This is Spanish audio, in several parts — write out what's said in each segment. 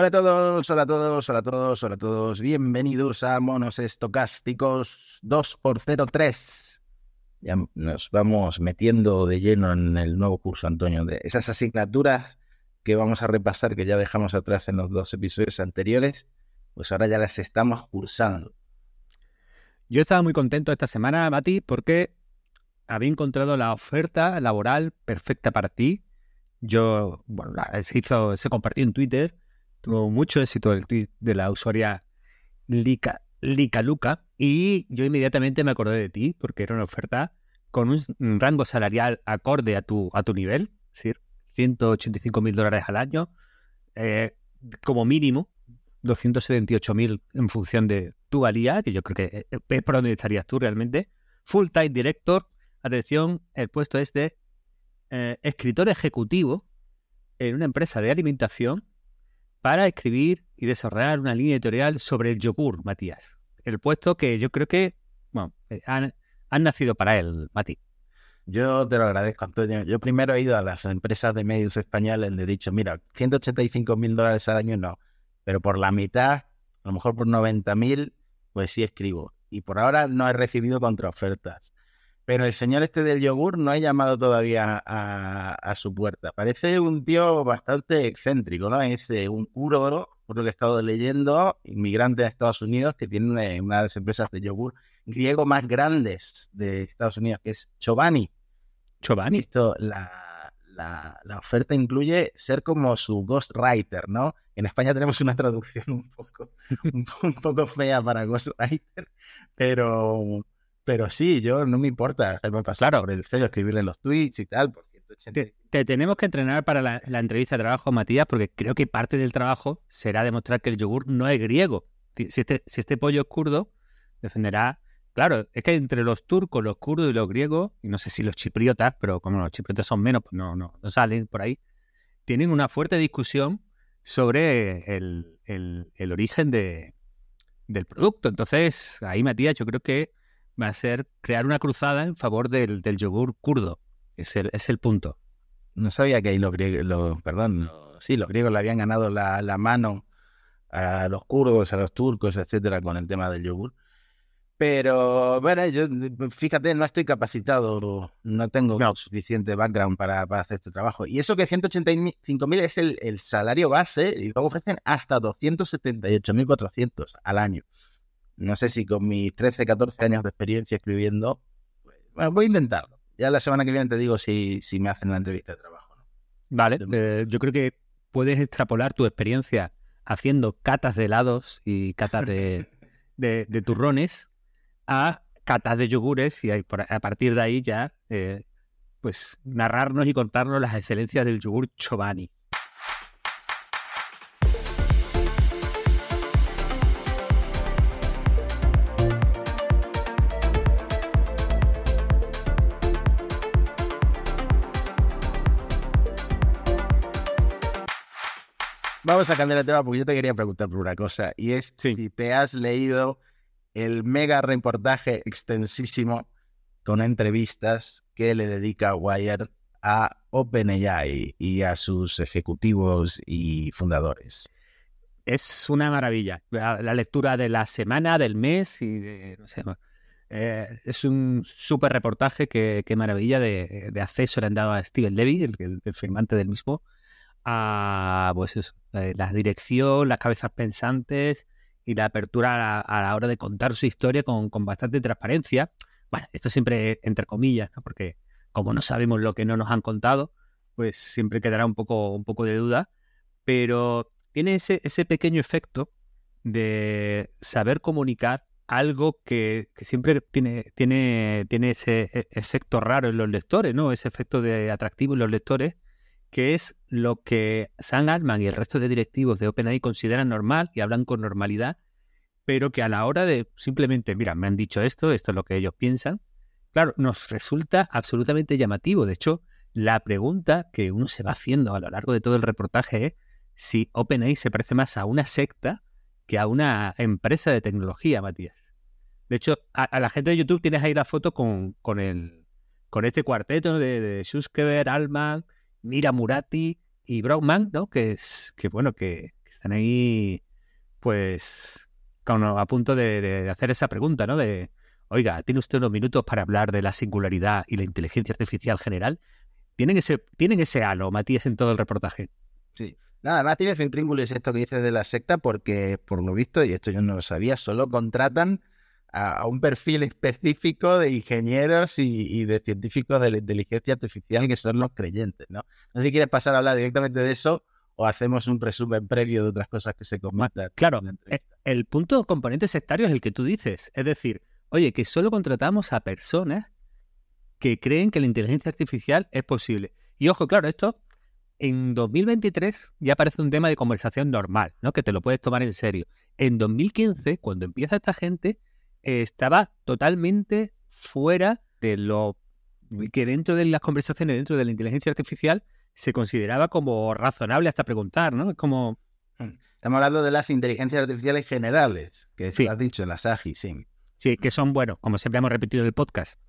Hola a todos, hola a todos, hola a todos, hola a todos. Bienvenidos a Monos Estocásticos 2x03. Ya nos vamos metiendo de lleno en el nuevo curso, Antonio, de esas asignaturas que vamos a repasar, que ya dejamos atrás en los dos episodios anteriores, pues ahora ya las estamos cursando. Yo estaba muy contento esta semana, Mati, porque había encontrado la oferta laboral perfecta para ti. Yo, bueno, se hizo, se compartió en Twitter Tuvo mucho éxito el tweet de la usuaria Lika, Luca y yo inmediatamente me acordé de ti porque era una oferta con un rango salarial acorde a tu, a tu nivel, es decir, 185 mil dólares al año, eh, como mínimo 278 mil en función de tu valía, que yo creo que eh, es por donde estarías tú realmente. Full Time Director, atención, el puesto es de eh, escritor ejecutivo en una empresa de alimentación para escribir y desarrollar una línea editorial sobre el yogur, Matías. El puesto que yo creo que bueno, eh, han, nacido para él, Mati. Yo te lo agradezco, Antonio. Yo primero he ido a las empresas de medios españoles, le he dicho, mira, 185 mil dólares al año no, pero por la mitad, a lo mejor por 90 mil, pues sí escribo. Y por ahora no he recibido contraofertas. Pero el señor este del yogur no ha llamado todavía a, su puerta. Parece un tío bastante excéntrico, ¿no? Es eh, un curo, por lo que he estado leyendo, inmigrante de Estados Unidos, que tiene una, de las empresas de yogur griego más grandes de Estados Unidos, que es Chobani. Chobani. Esto, la, oferta incluye ser como su ghostwriter, ¿no? En España tenemos una traducción un poco, un poco fea para ghostwriter, pero pero sí, yo no me importa hacerme pasar por el sello, escribirle los tweets y tal. Por Te, tenemos que entrenar para la, entrevista de trabajo, Matías, porque creo que parte del trabajo será demostrar que el yogur no es griego. Si este, si este pollo es kurdo, defenderá. Claro, es que entre los turcos, los kurdos y los griegos, y no sé si los chipriotas, pero como los chipriotas son menos, pues no, no, no salen por ahí, tienen una fuerte discusión sobre el, el origen de, del producto. Entonces, ahí, Matías, yo creo que va a ser crear una cruzada en favor del, yogur kurdo. Es el, es el punto. No sabía que ahí los griegos, perdón, sí, los griegos le habían ganado la, mano a los kurdos, a los turcos, etcétera, con el tema del yogur. Pero bueno, yo fíjate, no estoy capacitado, no tengo suficiente background para, hacer este trabajo. Y eso que 185.000 es el, el, salario base y luego ofrecen hasta 278.400 al año no sé si con mis 13, 14 años de experiencia escribiendo, bueno, voy a intentarlo. Ya la semana que viene te digo si, si me hacen la entrevista de trabajo. Vale, eh, yo creo que puedes extrapolar tu experiencia haciendo catas de helados y catas de, de, turrones a catas de yogures y a partir de ahí ya eh, pues narrarnos y contarnos las excelencias del yogur Chobani. Vamos a cambiar de tema porque yo te quería preguntar por una cosa y es si te has leído el mega reportaje extensísimo con entrevistas que le dedica Wired a OpenAI y a sus ejecutivos y fundadores. Es una maravilla. La, lectura de la semana, del mes y de, no sé, eh, es un súper reportaje que, maravilla de, acceso le han dado a Steven Levy, el, el firmante del mismo, a pues eso, eh, la dirección, las cabezas pensantes y la apertura a la, hora de contar su historia con, bastante transparencia. Bueno, esto siempre entre comillas, porque como no sabemos lo que no nos han contado, pues siempre quedará un poco, un poco de duda, pero tiene ese, ese pequeño efecto de saber comunicar algo que, que, siempre tiene, tiene, tiene ese e, efecto raro en los lectores, ¿no? Ese efecto de atractivo en los lectores, que es lo que Sam Altman y el resto de directivos de OpenAI consideran normal y hablan con normalidad, pero que a la hora de simplemente, mira, me han dicho esto, esto es lo que ellos piensan, claro, nos resulta absolutamente llamativo. De hecho, la pregunta que uno se va haciendo a lo largo de todo el reportaje es si OpenAI se parece más a una secta que a una empresa de tecnología, Matías. De hecho, a, la gente de YouTube tienes ahí la foto con, con, el, con este cuarteto de, de Altman, Mira Murati y Brockman, ¿no? Que es que bueno, que, Están ahí, pues, a punto de, hacer esa pregunta, ¿no? De, oiga, ¿tiene usted unos minutos para hablar de la singularidad y la inteligencia artificial general? Tienen ese, tienen ese halo, Matías, en todo el reportaje. Sí. Nada más tiene es esto que dices de la secta, porque por lo visto, y esto yo no lo sabía, solo contratan a, un perfil específico de ingenieros y, de científicos de la inteligencia artificial que son los creyentes, ¿no? No sé si quieres pasar a hablar directamente de eso o hacemos un resumen previo de otras cosas que se comentan. Claro, eh, el punto componente sectario es el que tú dices, es decir, oye, que solo contratamos a personas que creen que la inteligencia artificial es posible. Y ojo, claro, esto en 2023 ya parece un tema de conversación normal, ¿no? Que te lo puedes tomar en serio. En 2015, cuando empieza esta gente, estaba totalmente fuera de lo que dentro de las conversaciones, dentro de la inteligencia artificial, se consideraba como razonable hasta preguntar, ¿no? Es como... Hmm. Estamos hablando de las inteligencias artificiales generales, que sí. has dicho, las AGI, sí. Sí, que son, bueno, como siempre hemos repetido en el podcast,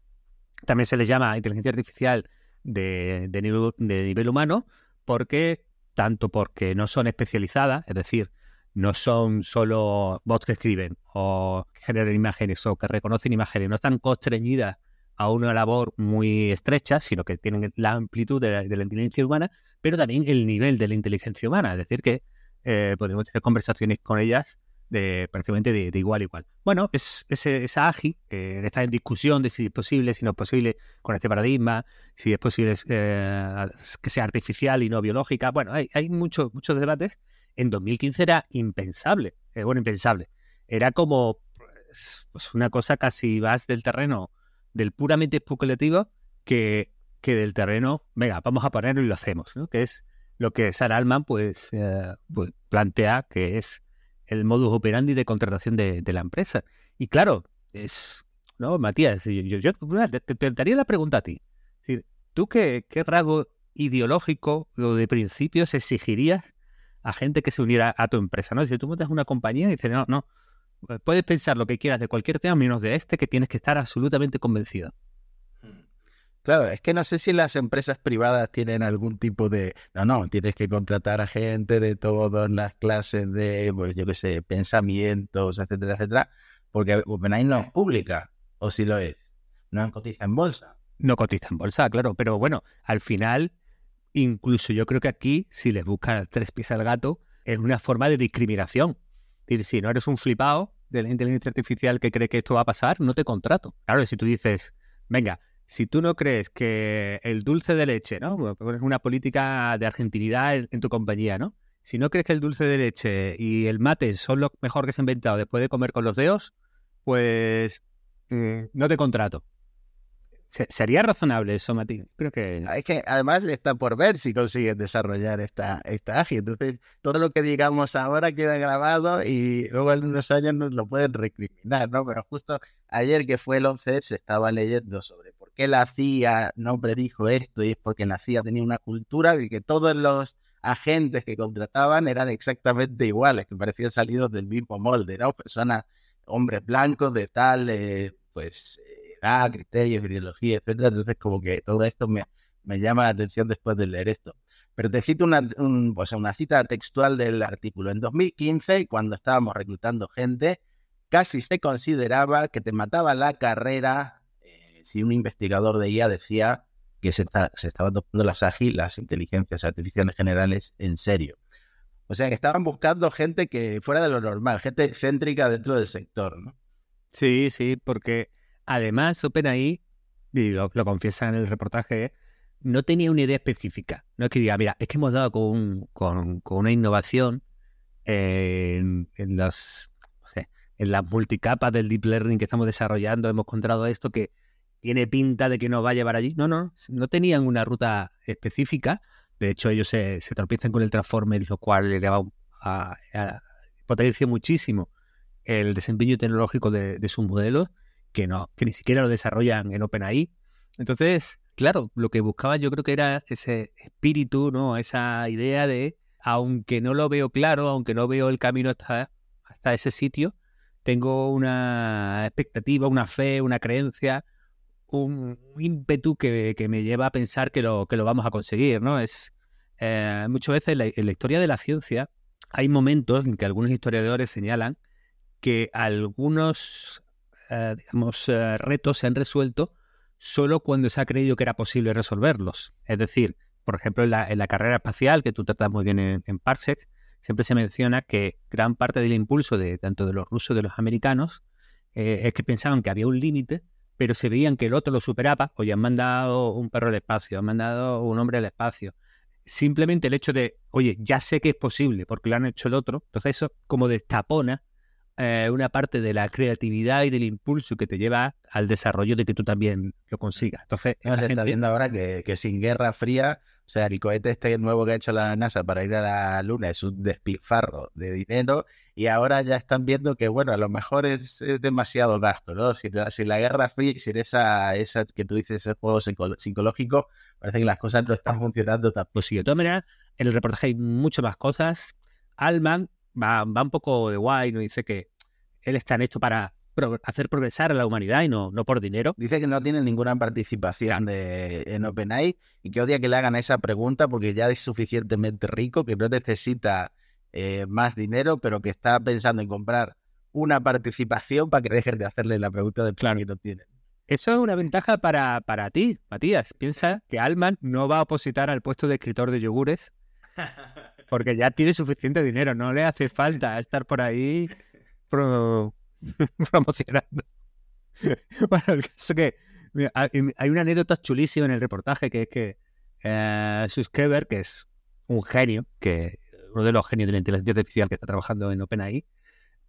también se les llama inteligencia artificial de, de, nivel, de nivel humano, porque tanto porque no son especializadas, es decir, no son solo bots que escriben o generan imágenes o que reconocen imágenes, no están constreñidas a una labor muy estrecha, sino que tienen la amplitud de la, inteligencia humana, pero también el nivel de la inteligencia humana, es decir, que eh, podemos tener conversaciones con ellas de prácticamente de, igual a igual. Bueno, es, esa AGI que está en discusión de si es posible, si no es posible con este paradigma, si es posible eh, que sea artificial y no biológica. Bueno, hay, hay muchos muchos debates en 2015 era impensable. Bueno, impensable. Era como pues, una cosa casi más del terreno del puramente especulativo que, que del terreno, venga, vamos a ponerlo y lo hacemos. Que es lo que Sarah Alman pues, eh, pues, plantea que es el modus operandi de contratación de, la empresa. Y claro, es, ¿no, Matías? Yo, yo, te, daría la pregunta a ti. ¿Tú qué, qué rasgo ideológico o de principios exigirías a gente que se uniera a tu empresa, ¿no? Si tú montas una compañía y dices, no, no, eh, puedes pensar lo que quieras de cualquier tema menos de este que tienes que estar absolutamente convencido. Hmm. Claro, es que no sé si las empresas privadas tienen algún tipo de... No, no, tienes que contratar a gente de todas las clases de, pues yo qué sé, pensamientos, etcétera, etcétera, porque OpenAI no es pública, o si lo es, no cotiza en bolsa. No cotiza en bolsa, claro, pero bueno, al final Incluso yo creo que aquí, si les buscas tres pies al gato, es una forma de discriminación. Es decir, si no eres un flipado de la inteligencia artificial que cree que esto va a pasar, no te contrato. Claro, si tú dices, venga, si tú no crees que el dulce de leche, ¿no? Es una política de argentinidad en, tu compañía, ¿no? Si no crees que el dulce de leche y el mate son lo mejor que se ha inventado después de comer con los dedos, pues mm, no te contrato. ¿Sería razonable eso, Mati? Creo que... Es que además está por ver si consiguen desarrollar esta, esta AGI. Entonces, todo lo que digamos ahora queda grabado y luego en unos años nos lo pueden recriminar, ¿no? Pero justo ayer que fue el 11 se estaba leyendo sobre por qué la CIA no predijo esto y es porque la CIA tenía una cultura y que todos los agentes que contrataban eran exactamente iguales, que parecían salidos del mismo molde, ¿no? Personas, hombres blancos de tal, eh, pues criterios, ideología, etcétera. Entonces, como que todo esto me, me llama la atención después de leer esto. Pero te cito una, una cita textual del artículo. En 2015, cuando estábamos reclutando gente, casi se consideraba que te mataba la carrera eh, si un investigador de IA decía que se, se estaban tomando las ágiles, las inteligencias artificiales generales, en serio. O sea, que estaban buscando gente que fuera de lo normal, gente excéntrica dentro del sector, ¿no? Sí, sí, porque Además, OpenAI, y lo, lo confiesa en el reportaje, no tenía una idea específica. No es que diga, mira, es que hemos dado con, una innovación en, las, multicapas del deep learning que estamos desarrollando, hemos encontrado esto que tiene pinta de que nos va a llevar allí. No, no, no tenían una ruta específica. De hecho, ellos se, se con el Transformer, lo cual le potencia muchísimo el desempeño tecnológico de sus modelos que no, que ni siquiera lo desarrollan en OpenAI. Entonces, claro, lo que buscaba yo creo que era ese espíritu, ¿no? Esa idea de, aunque no lo veo claro, aunque no veo el camino hasta, hasta ese sitio, tengo una expectativa, una fe, una creencia, un ímpetu que, me lleva a pensar que lo, que lo vamos a conseguir, ¿no? Es eh, muchas veces en la historia de la ciencia hay momentos en que algunos historiadores señalan que algunos eh, digamos, eh, retos se han resuelto solo cuando se ha creído que era posible resolverlos. Es decir, por ejemplo, en la, carrera espacial, que tú tratas muy bien en, Parsec, siempre se menciona que gran parte del impulso de tanto de los rusos de los americanos eh, es que pensaban que había un límite, pero se veían que el otro lo superaba, o ya han mandado un perro al espacio, han mandado un hombre al espacio. Simplemente el hecho de, oye, ya sé que es posible porque lo han hecho el otro, entonces eso como destapona eh, una parte de la creatividad y del impulso que te lleva al desarrollo de que tú también lo consigas. Entonces, se está viendo ahora que, sin Guerra Fría, o sea, el cohete este nuevo que ha hecho la NASA para ir a la Luna es un despilfarro de dinero y ahora ya están viendo que, bueno, a lo mejor es, demasiado gasto, ¿no? Si, la Guerra Fría, si esa, esa que tú dices, ese juego psicológico, parece que las cosas no están funcionando tan Pues sí, de todas maneras, en el reportaje hay mucho más cosas. Alman va, va un poco de guay, ¿no? Dice que él está en esto para hacer progresar a la humanidad y no, no por dinero. Dice que no tiene ninguna participación de, en OpenAI y que odia que le hagan esa pregunta porque ya es suficientemente rico, que no necesita eh, más dinero, pero que está pensando en comprar una participación para que dejen de hacerle la pregunta del plan que no tiene. Eso es una ventaja para, para ti, Matías. Piensa que Alman no va a opositar al puesto de escritor de yogures porque ya tiene suficiente dinero, no le hace falta estar por ahí promocionando. bueno, el caso que hay una anécdota chulísima en el reportaje que es que eh, que es un genio, que uno de los genios de la inteligencia artificial que está trabajando en OpenAI,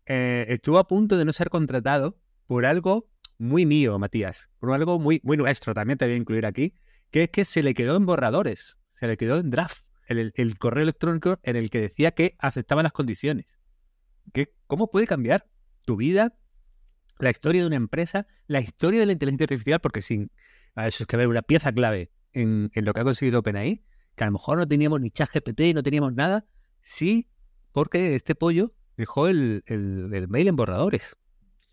eh, estuvo a punto de no ser contratado por algo muy mío, Matías, por algo muy, muy nuestro, también te voy a incluir aquí, que es que se le quedó en borradores, se le quedó en draft el correo electrónico en el que decía que aceptaba las condiciones. ¿Cómo puede cambiar tu vida, la historia de una empresa, la historia de la inteligencia artificial? Porque sin eso es que ver una pieza clave en, lo que ha conseguido OpenAI, que a lo mejor no teníamos ni ChatGPT, no teníamos nada, sí, porque este pollo dejó el, mail en borradores.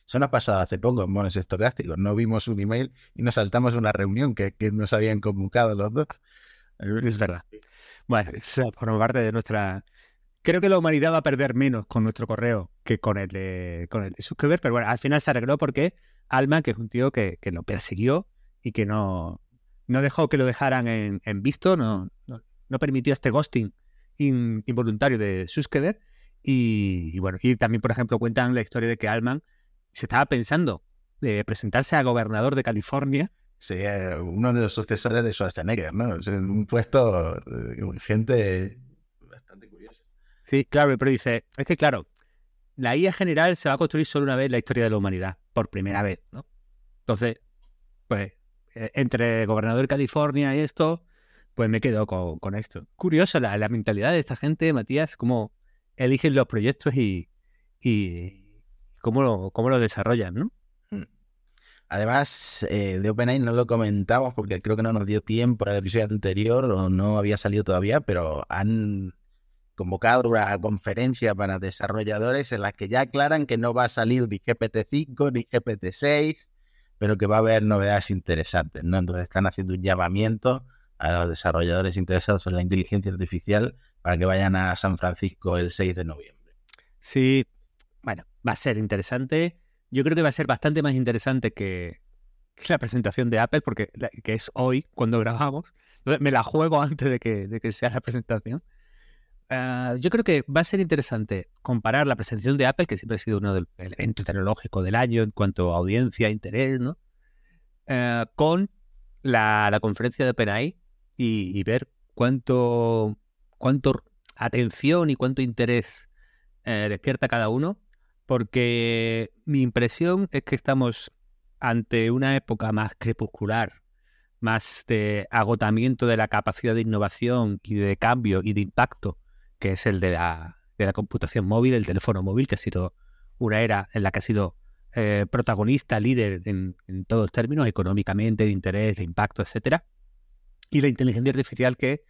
Eso nos pasado hace poco en Mones Estocásticos. No vimos un email y nos saltamos una reunión que, que nos habían convocado los dos. Es verdad. Bueno, eso forma parte de nuestra Creo que la humanidad va a perder menos con nuestro correo que con el de, con el de pero bueno, al final se arregló porque Alma, que es un tío que, lo persiguió y que no, no dejó que lo dejaran en, visto, no, no, permitió este ghosting involuntario de Suskever. Y, bueno, y también, por ejemplo, cuentan la historia de que Alman se estaba pensando de presentarse a gobernador de California. Sí, eh, uno de los sucesores de Schwarzenegger, ¿no? un puesto de gente Sí, claro, pero dice, es que claro, la IA general se va a construir solo una vez en la historia de la humanidad, por primera vez, ¿no? Entonces, pues, e, entre gobernador de California y esto, pues me quedo con, esto. Curioso la, mentalidad de esta gente, Matías, cómo eligen los proyectos y, y cómo, lo, cómo lo desarrollan, ¿no? Hmm. Además, eh, de OpenAI no lo comentamos porque creo que no nos dio tiempo en el episodio anterior o no había salido todavía, pero han convocado una conferencia para desarrolladores en la que ya aclaran que no va a salir ni GPT-5 ni GPT-6, pero que va a haber novedades interesantes, ¿no? Entonces están haciendo un llamamiento a los desarrolladores interesados en la inteligencia artificial para que vayan a San Francisco el 6 de noviembre. Sí, bueno, va a ser interesante. Yo creo que va a ser bastante más interesante que, la presentación de Apple, porque que es hoy cuando grabamos. Entonces me la juego antes de que, de que sea la presentación. Ah, yo creo que va a ser interesante comparar la presentación de Apple, que siempre ha sido uno del evento tecnológico del año en cuanto a audiencia, interés, ¿no? Ah, con la, conferencia de OpenAI y, ver cuánto, cuánto atención y cuánto interés eh, despierta cada uno, porque mi impresión es que estamos ante una época más crepuscular, más de agotamiento de la capacidad de innovación y de cambio y de impacto que es el de la, de la computación móvil, el teléfono móvil, que ha sido una era en la que ha sido eh, protagonista, líder en, todos términos, económicamente, de interés, de impacto, etcétera. Y la inteligencia artificial que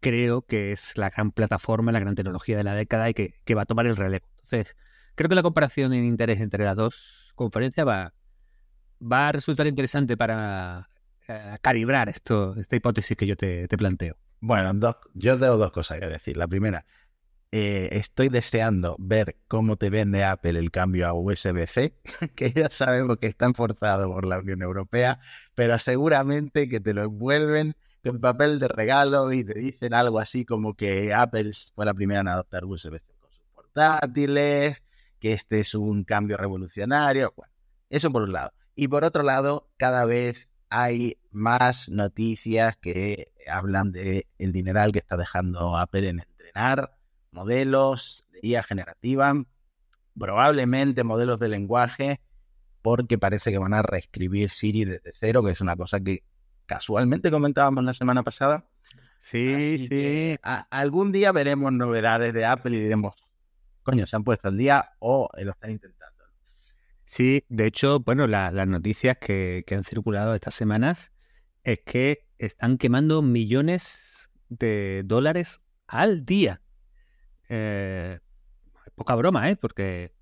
creo que es la gran plataforma, la gran tecnología de la década y que, va a tomar el relevo. Entonces, creo que la comparación en interés entre las dos conferencias va, a resultar interesante para eh, calibrar esto, esta hipótesis que yo te planteo. Bueno, yo tengo dos cosas que decir. La primera, eh, estoy deseando ver cómo te vende Apple el cambio a USB-C, que ya sabemos que está forzado por la Unión Europea, pero seguramente que te lo envuelven con papel de regalo y te dicen algo así como que Apple fue la primera en adoptar USB-C con sus portátiles, que este es un cambio revolucionario. Bueno, eso por un lado. Y por otro lado, cada vez hay más noticias que hablan de el dineral que está dejando Apple en entrenar modelos de IA generativa, probablemente modelos de lenguaje, porque parece que van a reescribir Siri desde cero, que es una cosa que casualmente comentábamos la semana pasada. Sí, sí. algún día veremos novedades de Apple y diremos, coño, se han puesto al día o lo están intentando. Sí, de hecho, bueno, las noticias que, que han circulado estas semanas es que están quemando millones de dólares al día eh, poca broma, ¿eh? Porque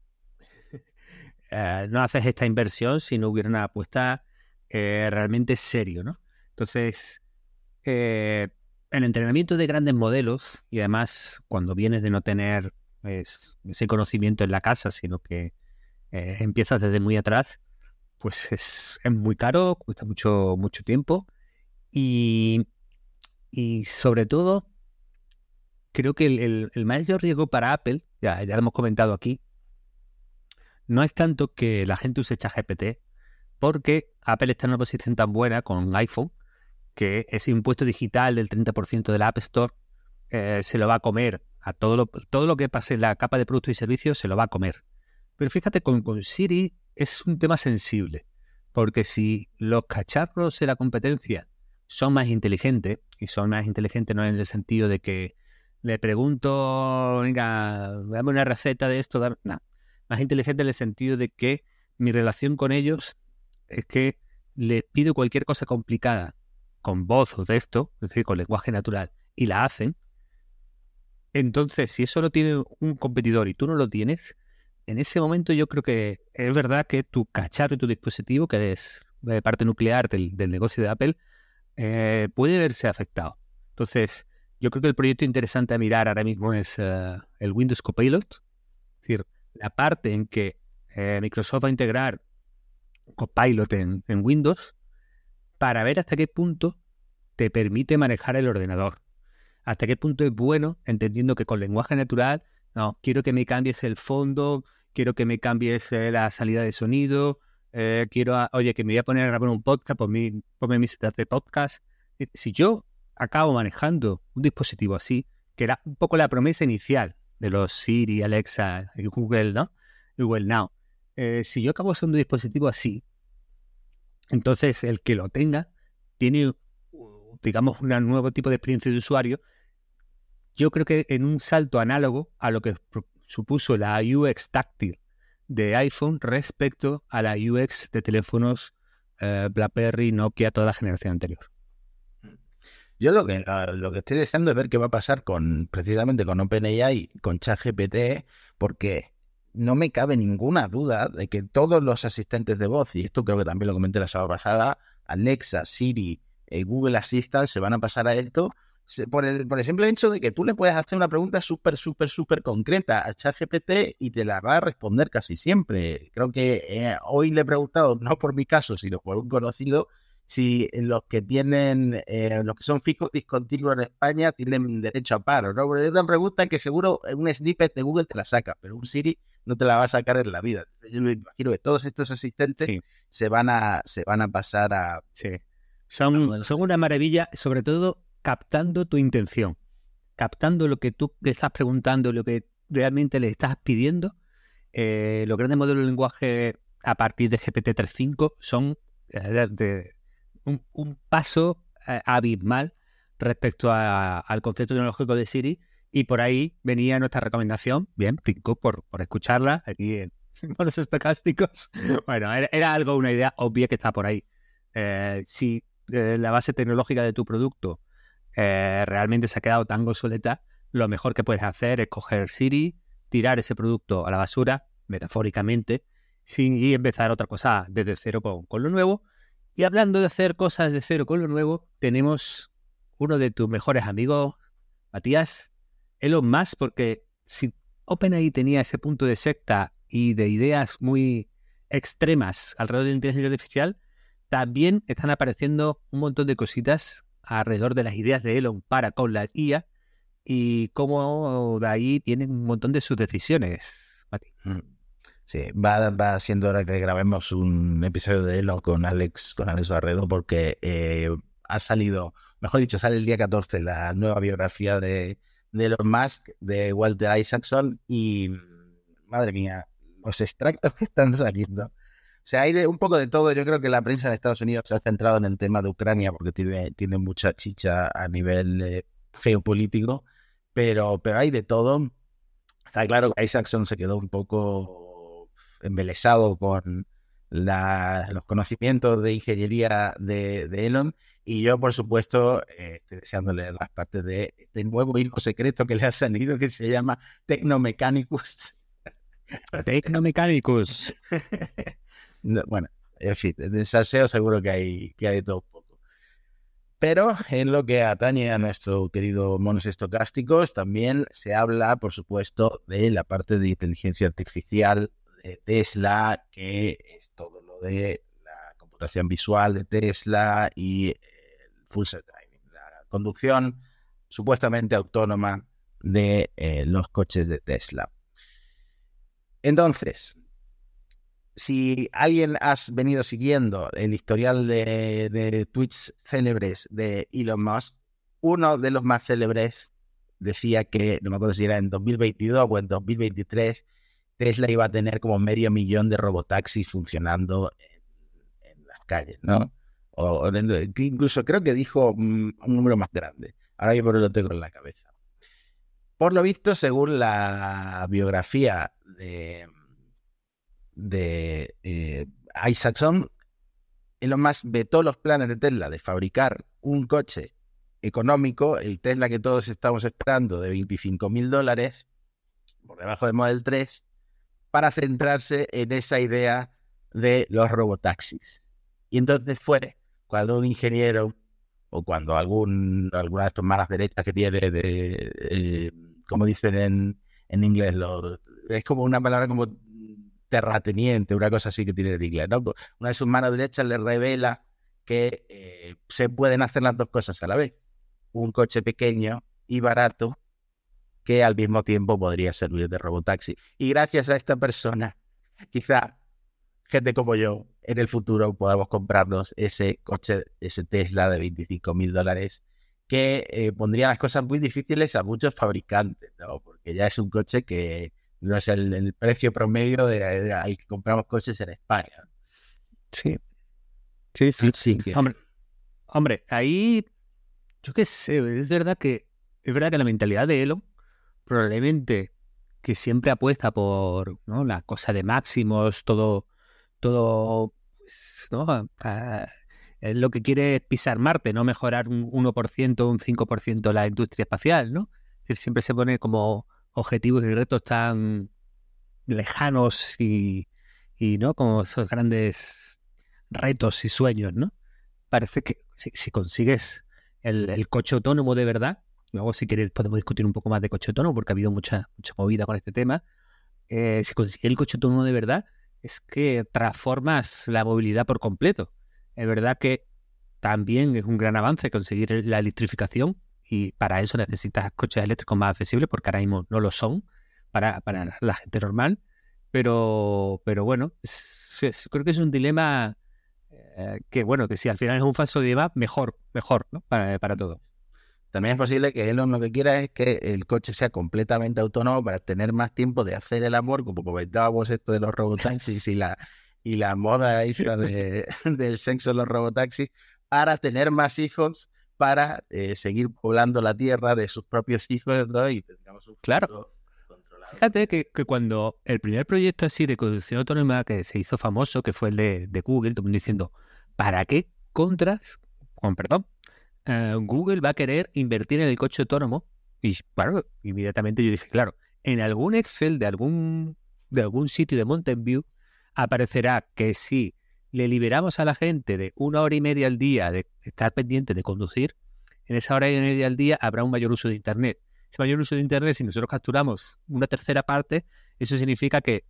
eh, no haces esta inversión si no hubiera una apuesta eh, realmente serio, ¿no? Entonces, el entrenamiento de grandes modelos, y además cuando vienes de no tener pues, ese conocimiento en la casa, sino que empiezas desde muy atrás, pues es, es, muy caro, cuesta mucho, mucho tiempo y, y sobre todo creo que el, mayor riesgo para Apple, ya, ya lo hemos comentado aquí, no es tanto que la gente use ChatGPT, porque Apple está en una posición tan buena con iPhone que ese impuesto digital del 30% de la App Store eh, se lo va a comer. A todo lo, todo lo que pase en la capa de productos y servicios se lo va a comer. Pero fíjate, con, con Siri es un tema sensible, porque si los cacharros de la competencia son más inteligentes, y son más inteligentes no en el sentido de que le pregunto, venga, dame una receta de esto, no, más inteligente en el sentido de que mi relación con ellos es que le pido cualquier cosa complicada con voz o texto, es decir, con lenguaje natural, y la hacen. Entonces, si eso lo tiene un competidor y tú no lo tienes, en ese momento yo creo que es verdad que tu cacharro y tu dispositivo, que es parte nuclear del, negocio de Apple, eh, puede verse afectado. Entonces, yo creo que el proyecto interesante a mirar ahora mismo es eh, el Windows Copilot, es decir, la parte en que eh, Microsoft va a integrar Copilot en, Windows para ver hasta qué punto te permite manejar el ordenador. Hasta qué punto es bueno, entendiendo que con lenguaje natural, no, quiero que me cambies el fondo, quiero que me cambies eh, la salida de sonido, quiero, oye, que me voy a poner a grabar un podcast, ponme, ponme mi setup de podcast. Si yo acabo manejando un dispositivo así, que era un poco la promesa inicial de los Siri, Alexa Google, ¿no? Google Now. Eh, si yo acabo usando un dispositivo así, entonces el que lo tenga tiene, digamos, un nuevo tipo de experiencia de usuario. Yo creo que en un salto análogo a lo que supuso la UX táctil de iPhone respecto a la UX de teléfonos eh, BlackBerry, Nokia, toda la generación anterior. Yo lo que, lo que estoy deseando es ver qué va a pasar con precisamente con OpenAI, con ChatGPT, porque no me cabe ninguna duda de que todos los asistentes de voz, y esto creo que también lo comenté la semana pasada, Alexa, Siri, eh, Google Assistant, se van a pasar a esto por el, por el simple hecho de que tú le puedes hacer una pregunta súper, súper, súper concreta a ChatGPT y te la va a responder casi siempre. Creo que eh, hoy le he preguntado, no por mi caso, sino por un conocido, si los que tienen, eh, los que son fijos discontinuos en España tienen derecho a paro, ¿no? Porque es una pregunta que seguro un snippet de Google te la saca, pero un Siri no te la va a sacar en la vida. Yo me imagino que todos estos asistentes se van a se van a pasar a... Sí. Son, son una maravilla, sobre todo captando tu intención, captando lo que tú le estás preguntando, lo que realmente le estás pidiendo. Eh, los grandes modelos de lenguaje a partir de GPT-3.5 son eh, de, un, paso eh, abismal respecto al concepto tecnológico de Siri y por ahí venía nuestra recomendación, bien, cinco por, por escucharla aquí en los estocásticos. Bueno, era, algo, una idea obvia que está por ahí. Si la base tecnológica de tu producto realmente se ha quedado tan obsoleta, lo mejor que puedes hacer es coger Siri, tirar ese producto a la basura, metafóricamente, sin, y empezar otra cosa desde cero con, con lo nuevo. Y hablando de hacer cosas de cero con lo nuevo, tenemos uno de tus mejores amigos, Matías, Elon Musk, porque si OpenAI tenía ese punto de secta y de ideas muy extremas alrededor de la inteligencia artificial, también están apareciendo un montón de cositas alrededor de las ideas de Elon para con la IA y cómo de ahí tienen un montón de sus decisiones, Mati. Mm. Sí, va, va siendo hora que grabemos un episodio de Elon con Alex, con Alex Barredo, porque eh, ha salido, mejor dicho, sale el día 14 la nueva biografía de, de Elon Musk, de Walter Isaacson, y madre mía, los extractos que están saliendo. O sea, hay de, un poco de todo. Yo creo que la prensa de Estados Unidos se ha centrado en el tema de Ucrania porque tiene, tiene mucha chicha a nivel eh, geopolítico, pero, pero hay de todo. Está claro que Isaacson se quedó un poco embelesado con los conocimientos de ingeniería de, Elon y yo, por supuesto, eh, estoy deseando leer las partes de este nuevo hijo secreto que le ha salido que se llama Technomechanicus. Technomechanicus. bueno, en fin, de salseo seguro que hay, que hay todo un poco. Pero en lo que atañe a nuestro querido monos estocásticos, también se habla, por supuesto, de la parte de inteligencia artificial de Tesla, que es todo lo de la computación visual de Tesla y el full self driving, la conducción supuestamente autónoma de eh, los coches de Tesla. Entonces, si alguien has venido siguiendo el historial de, de tweets célebres de Elon Musk, uno de los más célebres decía que, no me acuerdo si era en 2022 o en 2023, Tesla iba a tener como medio millón de robotaxis funcionando en, las calles, ¿no? O, incluso creo que dijo un, número más grande. Ahora por lo tengo en la cabeza. Por lo visto, según la biografía de, de eh, Isaacson, Elon Musk vetó los planes de Tesla de fabricar un coche económico, el Tesla que todos estamos esperando de 25 mil dólares, por debajo del Model 3, para centrarse en esa idea de los robotaxis. Y entonces fue cuando un ingeniero o cuando algún, alguna de estas malas derechas que tiene, de, eh, como dicen en, en inglés, es como una palabra como terrateniente, una cosa así que tiene en inglés. ¿no? Una de sus manos derechas le revela que eh, se pueden hacer las dos cosas a la vez. Un coche pequeño y barato que al mismo tiempo podría servir de robotaxi. Y gracias a esta persona, quizá gente como yo, en el futuro podamos comprarnos ese coche, ese Tesla de 25 mil dólares, que eh, pondría las cosas muy difíciles a muchos fabricantes, ¿no? Porque ya es un coche que no es el, precio promedio de, al que compramos coches en España. Sí. Sí, sí. sí hombre, hombre, ahí, yo qué sé, es verdad que es verdad que la mentalidad de Elon probablemente que siempre apuesta por ¿no? la cosa de máximos, todo, todo, pues, ¿no? lo que quiere es pisar Marte, no mejorar un 1%, un 5% la industria espacial, ¿no? siempre se pone como objetivos y retos tan lejanos y, ¿no? Como esos grandes retos y sueños, ¿no? Parece que si, consigues el, coche autónomo de verdad, Luego, si queréis, podemos discutir un poco más de coche autónomo, porque ha habido mucha, mucha movida con este tema. Eh, si consigues el coche autónomo de verdad, es que transformas la movilidad por completo. Es verdad que también es un gran avance conseguir la electrificación y para eso necesitas coches eléctricos más accesibles, porque ahora mismo no lo son para, para la gente normal. Pero, pero bueno, creo que es un dilema eh, que, bueno, que si al final es un falso dilema, mejor, mejor, ¿no? Para, para todos. También es posible que Elon lo que quiera es que el coche sea completamente autónomo para tener más tiempo de hacer el amor, como comentábamos esto de los robotaxis y la, y la moda de, del sexo en los robotaxis, para tener más hijos, para eh, seguir poblando la tierra de sus propios hijos y tengamos un claro. Controlado. Fíjate que, cuando el primer proyecto así de conducción autónoma que se hizo famoso, que fue el de, de Google, todo el mundo diciendo, ¿para qué contras, con perdón, eh, Google va a querer invertir en el coche autónomo. Y claro, inmediatamente yo dije, claro, en algún Excel de algún, de algún sitio de Mountain View aparecerá que si le liberamos a la gente de una hora y media al día de estar pendiente de conducir, en esa hora y media al día habrá un mayor uso de Internet. ese mayor uso de Internet, si nosotros capturamos una tercera parte, eso significa que,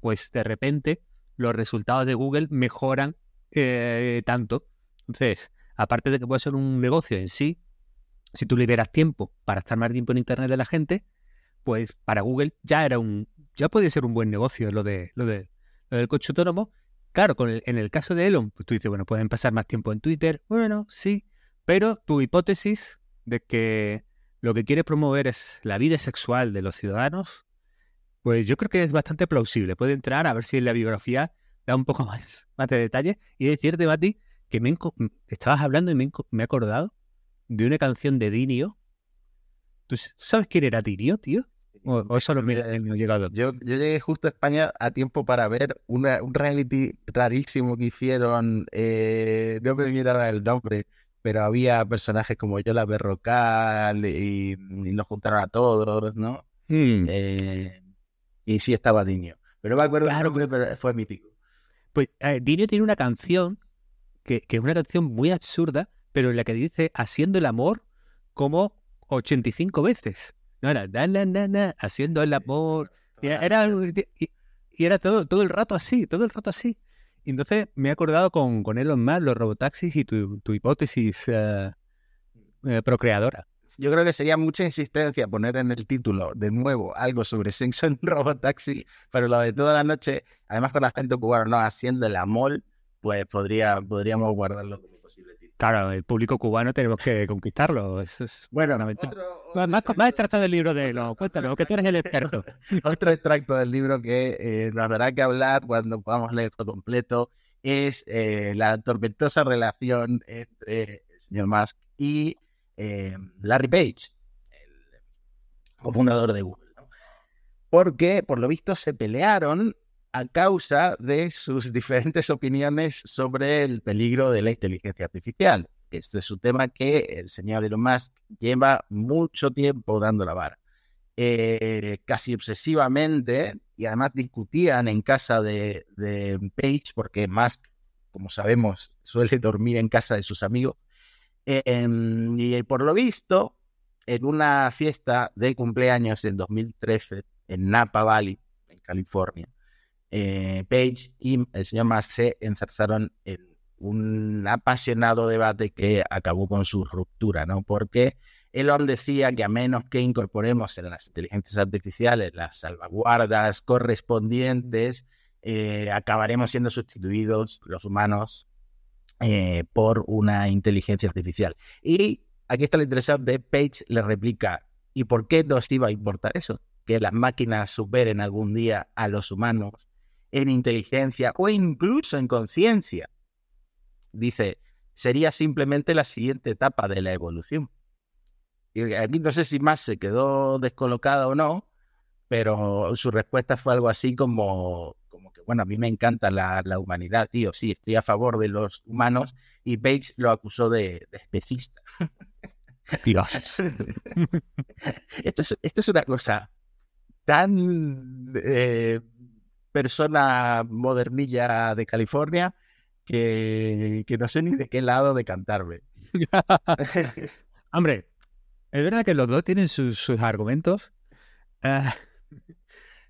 pues de repente, los resultados de Google mejoran eh, tanto. Entonces, aparte de que puede ser un negocio en sí, si tú liberas tiempo para estar más tiempo en Internet de la gente, pues para Google ya era un, ya puede ser un buen negocio lo de lo de lo del coche autónomo. Claro, con en el caso de Elon, pues tú dices, bueno, pueden pasar más tiempo en Twitter. Bueno, sí, pero tu hipótesis de que lo que quiere promover es la vida sexual de los ciudadanos, pues yo creo que es bastante plausible. Puede entrar a ver si en la biografía da un poco más, de detalle y decirte, Mati, que me estabas hablando y me, me, he acordado de una canción de Dinio. ¿Tú sabes quién era Dinio, tío? O, eso lo me, llegado. Yo, yo, llegué justo a España a tiempo para ver una, un reality rarísimo que hicieron. Eh, no me viera el nombre, pero había personajes como Yola Berrocal y, y los juntaron a todos, ¿no? Hmm. Eh, y sí estaba Dinio. Pero no me acuerdo claro, pero fue mítico. Pues eh, Dinio tiene una canción que, que es una canción muy absurda, pero en la que dice haciendo el amor como 85 veces. No era na, haciendo el amor. Y era, y, era todo, todo el rato así, todo el rato así. Y entonces me he acordado con, con Elon Musk, los robotaxis y tu, tu hipótesis eh, procreadora. Yo creo que sería mucha insistencia poner en el título de nuevo algo sobre sexo en robotaxi, pero lo de toda la noche, además con la gente cubana no haciendo el amor, pues podría, podríamos guardarlo. Claro, el público cubano tenemos que conquistarlo. Eso es bueno, más, más extracto del libro de lo cuéntanos, que tú eres el experto. otro extracto del libro que eh, nos dará que hablar cuando podamos leerlo completo es eh, la tormentosa relación entre el señor Musk y eh, Larry Page, el cofundador de Google. Porque, por lo visto, se pelearon a causa de sus diferentes opiniones sobre el peligro de la inteligencia artificial. Este es un tema que el señor Elon Musk lleva mucho tiempo dando la vara. Eh, casi obsesivamente, y además discutían en casa de, Page, porque Musk, como sabemos, suele dormir en casa de sus amigos. Em, y por lo visto, en una fiesta de cumpleaños del 2013 en Napa Valley, en California, eh, Page y el señor Musk se enzarzaron en un apasionado debate que acabó con su ruptura, ¿no? Porque Elon decía que a menos que incorporemos en las inteligencias artificiales las salvaguardas correspondientes, eh, acabaremos siendo sustituidos los humanos eh, por una inteligencia artificial. Y aquí está lo interesante, Page le replica, ¿y por qué nos iba a importar eso? Que las máquinas superen algún día a los humanos en inteligencia o incluso en conciencia dice, sería simplemente la siguiente etapa de la evolución. Y aquí no sé si más se quedó descolocada o no, pero su respuesta fue algo así como, como que, bueno, a mí me encanta la, humanidad, tío, sí, estoy a favor de los humanos, y Page lo acusó de, especista. esto, es, esto es una cosa tan eh, persona modernilla de California que, no sé ni de qué lado decantarme. Hombre, es verdad que los dos tienen sus, argumentos. Ah,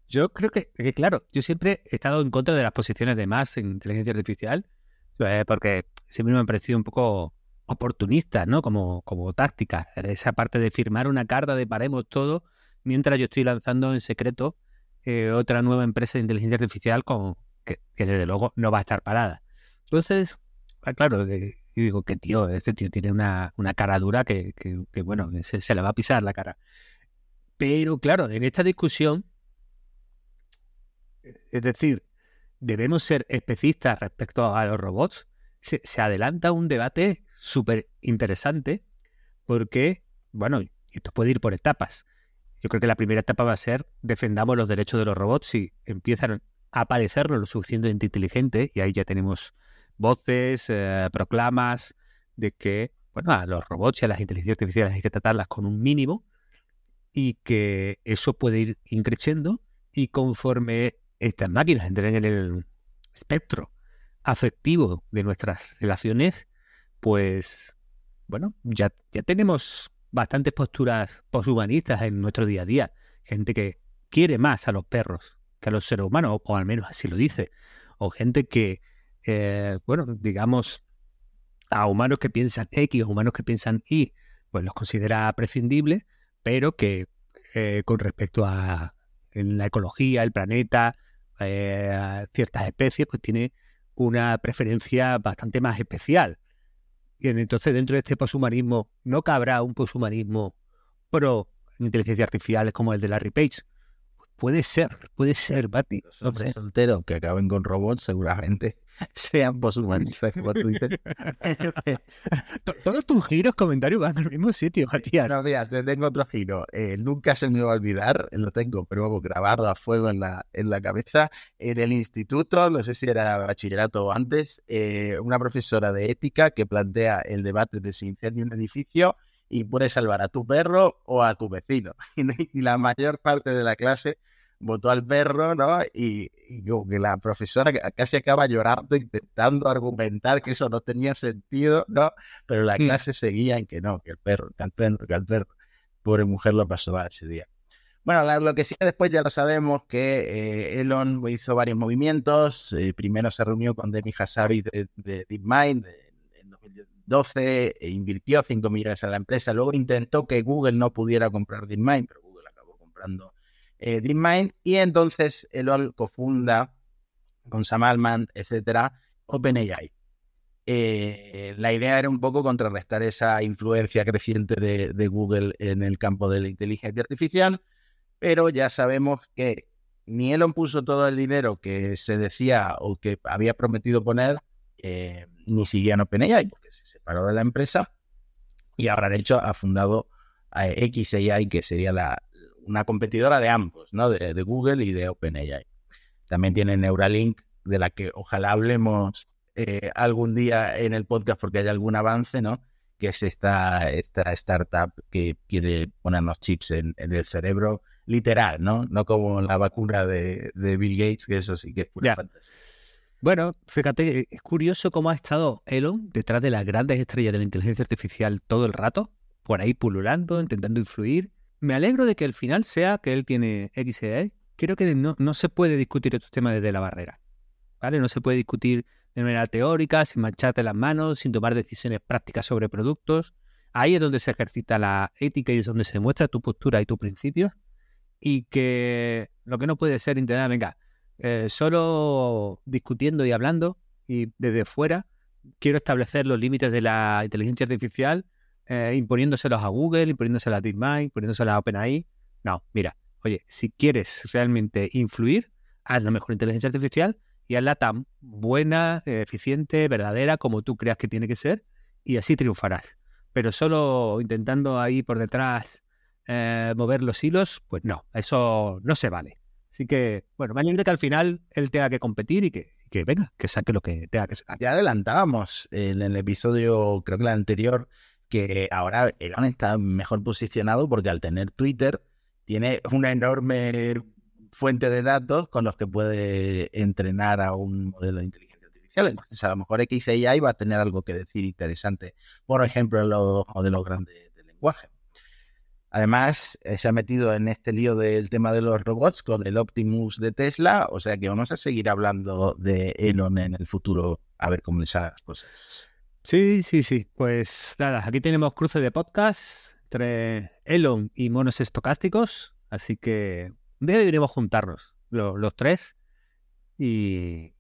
yo creo que, claro, yo siempre he estado en contra de las posiciones de más en inteligencia artificial, eh, porque siempre me han parecido un poco oportunistas, ¿no? Como, como táctica. Esa parte de firmar una carta de paremos todo, mientras yo estoy lanzando en secreto eh, otra nueva empresa de inteligencia artificial que, desde luego no va a estar parada. Entonces, ah, claro, y digo que tío, este tío tiene una, una cara dura que, bueno, se, le va a pisar la cara. Pero claro, en esta discusión, e, es decir, debemos ser especistas respecto a los robots, se, se adelanta un debate súper interesante porque, bueno, esto puede ir por etapas. Yo creo que la primera etapa va a ser defendamos los derechos de los robots y empiezan a aparecernos lo suficientemente inteligente y ahí ya tenemos voces, eh, proclamas de que, bueno, a los robots y a las inteligencias artificiales hay que tratarlas con un mínimo y que eso puede ir increciendo y conforme estas máquinas entren en el espectro afectivo de nuestras relaciones, pues, bueno, ya, ya tenemos bastantes posturas poshumanistas en nuestro día a día. Gente que quiere más a los perros que a los seres humanos, o, al menos así lo dice. O gente que, eh, bueno, digamos, a humanos que piensan X o humanos que piensan Y, pues los considera prescindibles, pero que eh, con respecto a la ecología, el planeta, eh, ciertas especies, pues tiene una preferencia bastante más especial. Y entonces dentro de este poshumanismo no cabrá un poshumanismo pro inteligencia artificial como el de Larry Page, Puede ser, puede ser, Bati. Los solteros que acaben con robots seguramente sean poshumanistas, como tú dices. Todos tus giros, comentarios van al mismo sitio, Matías. No, mira, te tengo otro giro. Eh, nunca se me va a olvidar, lo tengo, pero vamos, grabado a fuego en la, en la cabeza. En el instituto, no sé si era bachillerato o antes, eh, una profesora de ética que plantea el debate de si incendia un edificio y puedes salvar a tu perro o a tu vecino. Y, la mayor parte de la clase votó al perro, ¿no? Y, como que la profesora casi acaba llorando intentando argumentar que eso no tenía sentido, ¿no? Pero la mm. clase seguía en que no, que el perro, que el perro, que el perro. Pobre mujer lo pasó mal ese día. Bueno, lo que sí después ya lo sabemos que eh, Elon hizo varios movimientos. Eh, primero se reunió con Demi Hassari de, de DeepMind en 2012, e invirtió 5 millones en la empresa. Luego intentó que Google no pudiera comprar DeepMind, pero Google acabó comprando eh, DeepMind, y entonces Elon cofunda con Sam Altman, etcétera, OpenAI. Eh, la idea era un poco contrarrestar esa influencia creciente de, Google en el campo de la inteligencia artificial, pero ya sabemos que ni Elon puso todo el dinero que se decía o que había prometido poner, eh, ni siquiera en OpenAI, porque se separó de la empresa y ahora de hecho ha fundado a XAI, que sería la, una competidora de ambos, ¿no? De, Google y de OpenAI. También tiene Neuralink, de la que ojalá hablemos eh, algún día en el podcast porque hay algún avance, ¿no? Que es esta, esta startup que quiere ponernos chips en, el cerebro, literal, ¿no? No como la vacuna de, Bill Gates, que eso sí que es pura fantasía. Bueno, fíjate, es curioso cómo ha estado Elon detrás de las grandes estrellas de la inteligencia artificial todo el rato, por ahí pululando, intentando influir, me alegro de que el final sea que él tiene XAI. Creo que no, no se puede discutir estos temas desde la barrera. ¿Vale? No se puede discutir de manera teórica, sin mancharte las manos, sin tomar decisiones prácticas sobre productos. Ahí es donde se ejercita la ética y es donde se muestra tu postura y tus principios. Y que lo que no puede ser intentar, venga, eh, solo discutiendo y hablando y desde fuera quiero establecer los límites de la inteligencia artificial eh, imponiéndoselos a Google, imponiéndoselos a DeepMind, imponiéndoselos a OpenAI. No, mira, oye, si quieres realmente influir, haz la mejor inteligencia artificial y hazla tan buena, eficiente, verdadera como tú creas que tiene que ser y así triunfarás. Pero solo intentando ahí por detrás eh, mover los hilos, pues no, eso no se vale. Así que, bueno, alegra que al final él tenga que competir y que, que venga, que saque lo que tenga que sacar. Ya adelantábamos en el episodio, creo que el anterior, que ahora Elon está mejor posicionado porque al tener Twitter tiene una enorme fuente de datos con los que puede entrenar a un modelo de inteligencia artificial. Entonces, a lo mejor XAI va a tener algo que decir interesante, por ejemplo, en los modelos grandes de lenguaje. Además, eh, se ha metido en este lío del tema de los robots con el Optimus de Tesla, o sea que vamos a seguir hablando de Elon en el futuro, a ver cómo le salen las cosas. Sí, sí, sí. Pues nada, aquí tenemos cruce de podcast entre Elon y monos estocásticos. Así que un día deberíamos juntarnos los, tres y,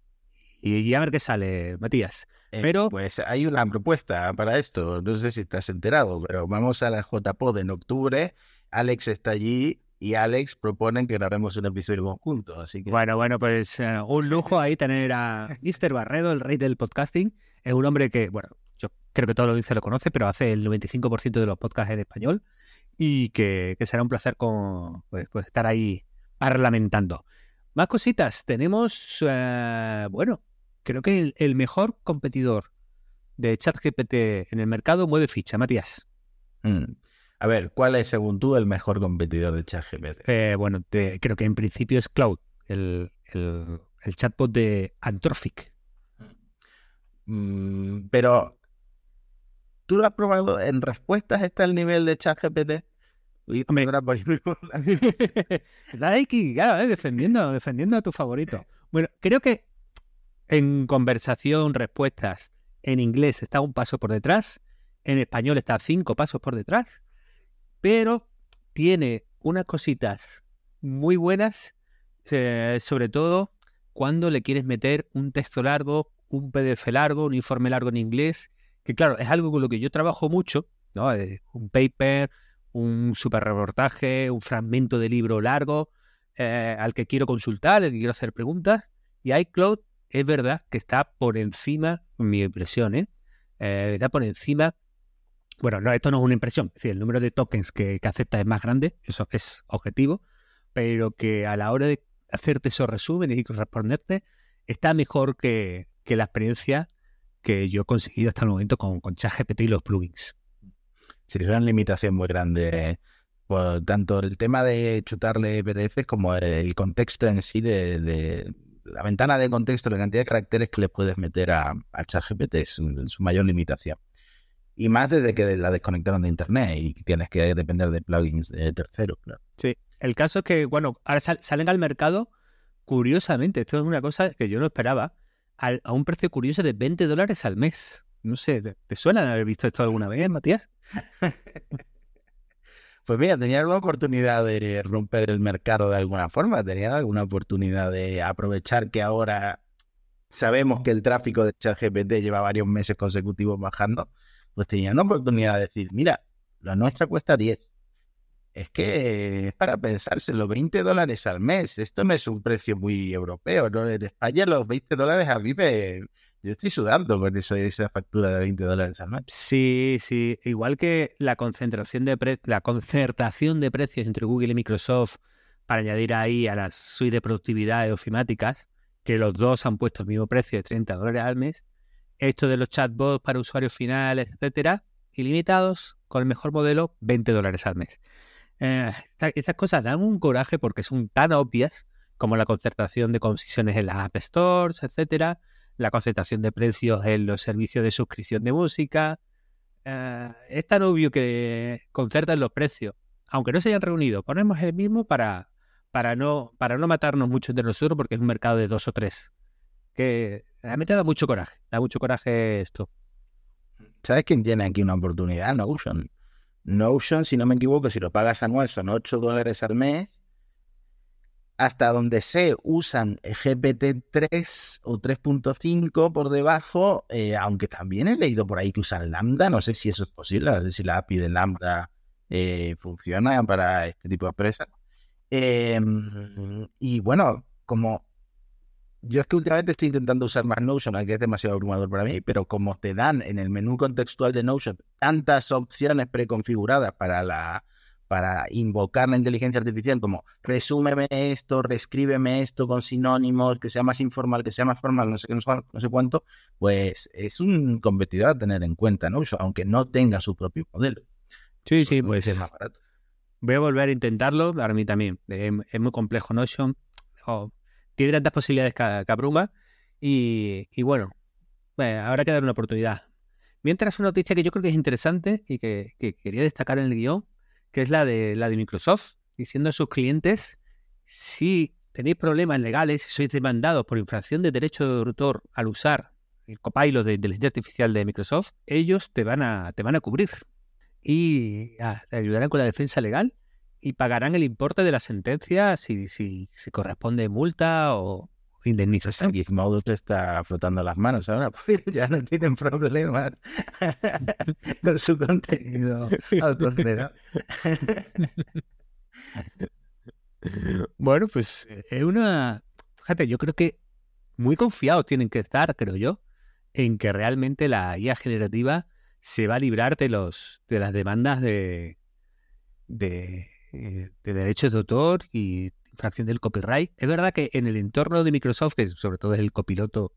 y, a ver qué sale, Matías. Eh, pero pues hay una propuesta para esto. No sé si estás enterado, pero vamos a la JPod en octubre. Alex está allí y Alex proponen que grabemos un episodio conjunto. Así que... Bueno, bueno, pues eh, un lujo ahí tener a Mr. Barredo, el rey del podcasting. Es un hombre que, bueno, yo creo que todo lo dice lo conoce, pero hace el 95% de los podcasts en español y que, será un placer con, pues, pues, estar ahí parlamentando. Más cositas. Tenemos, eh, bueno, creo que el, mejor competidor de ChatGPT en el mercado mueve ficha, Matías. Mm. A ver, ¿cuál es según tú el mejor competidor de ChatGPT? Eh, bueno, creo que en principio es Cloud, el, el chatbot de Anthropic. Mm, pero ¿Tú lo has probado en respuestas? ¿Está el nivel de ChatGPT? Hombre. Nike, claro, ¿eh? defendiendo, defendiendo a tu favorito. Bueno, creo que en conversación, respuestas en inglés está un paso por detrás, en español está cinco pasos por detrás, pero tiene unas cositas muy buenas, eh, sobre todo cuando le quieres meter un texto largo, un PDF largo, un informe largo en inglés, que claro, es algo con lo que yo trabajo mucho, ¿no? Eh, un paper, un super reportaje, un fragmento de libro largo eh, al que quiero consultar, al que quiero hacer preguntas. Y iCloud es verdad que está por encima, mi impresión, ¿eh? ¿eh? está por encima. Bueno, no, esto no es una impresión, es decir, el número de tokens que, acepta es más grande, eso es objetivo, pero que a la hora de hacerte esos resúmenes y responderte, está mejor que, que la experiencia que yo he conseguido hasta el momento con, con ChatGPT y los plugins. Sí, es una limitación muy grande. Por tanto el tema de chutarle PDF como el contexto en sí de, la ventana de contexto, la cantidad de caracteres que le puedes meter a, a ChatGPT es su, mayor limitación. Y más desde que la desconectaron de internet y tienes que depender de plugins de terceros, claro. Sí, el caso es que, bueno, ahora salen al mercado, curiosamente, esto es una cosa que yo no esperaba, a un precio curioso de 20 dólares al mes. No sé, ¿te, suena haber visto esto alguna vez, Matías? pues mira, tenía alguna oportunidad de romper el mercado de alguna forma, tenía alguna oportunidad de aprovechar que ahora sabemos que el tráfico de ChatGPT lleva varios meses consecutivos bajando, pues tenía una oportunidad de decir, mira, la nuestra cuesta 10. Es que es para pensárselo, 20 dólares al mes. Esto no es un precio muy europeo. ¿no? En España los 20 dólares a mí me, yo estoy sudando con esa factura de 20 dólares al mes. Sí, sí. Igual que la concentración de la concertación de precios entre Google y Microsoft para añadir ahí a las suite de productividad ofimáticas, que los dos han puesto el mismo precio de 30 dólares al mes. Esto de los chatbots para usuarios finales, etcétera, ilimitados, con el mejor modelo, 20 dólares al mes. Eh, estas cosas dan un coraje porque son tan obvias como la concertación de comisiones en las App Stores, etcétera, la concentración de precios en los servicios de suscripción de música. Eh, es tan obvio que concertan los precios, aunque no se hayan reunido. Ponemos el mismo para, para, no, para no matarnos mucho entre nosotros porque es un mercado de dos o tres. Que realmente da mucho coraje, da mucho coraje esto. ¿Sabes quién tiene aquí una oportunidad? Notion. Notion, si no me equivoco, si lo pagas anual son 8 dólares al mes hasta donde se usan GPT-3 o 3.5 por debajo, eh, aunque también he leído por ahí que usan Lambda, no sé si eso es posible, no sé si la API de Lambda eh, funciona para este tipo de empresas. Em, y bueno, como yo es que últimamente estoy intentando usar más Notion, aunque es demasiado abrumador para mí, pero como te dan en el menú contextual de Notion tantas opciones preconfiguradas para la para invocar la inteligencia artificial como resúmeme esto, reescríbeme esto con sinónimos, que sea más informal, que sea más formal, no sé qué, no sé, cuánto, pues es un competidor a tener en cuenta, ¿no? Aunque no tenga su propio modelo. Sí, sí, pues es más barato. Voy a volver a intentarlo, para mí también. Es, muy complejo Notion. Tiene tantas posibilidades que, abruma. Y, bueno, ahora hay que dar una oportunidad. Mientras una noticia que yo creo que es interesante y que, que quería destacar en el guion que es la de, la de Microsoft, diciendo a sus clientes, si tenéis problemas legales, si sois demandados por infracción de derecho de autor al usar el copilot de inteligencia artificial de Microsoft, ellos te van a, te van a cubrir y ah, te ayudarán con la defensa legal y pagarán el importe de la sentencia si, si, si corresponde multa o, indemnización. Gizmodo te está frotando las manos ahora, pues ya no tienen problemas con su contenido bueno, pues es una... Fíjate, yo creo que muy confiados tienen que estar, creo yo, en que realmente la IA generativa se va a librar de los de las demandas de, de, eh, de derechos de autor y fracción del copyright. Es verdad que en el entorno de Microsoft, que sobre todo es el copiloto,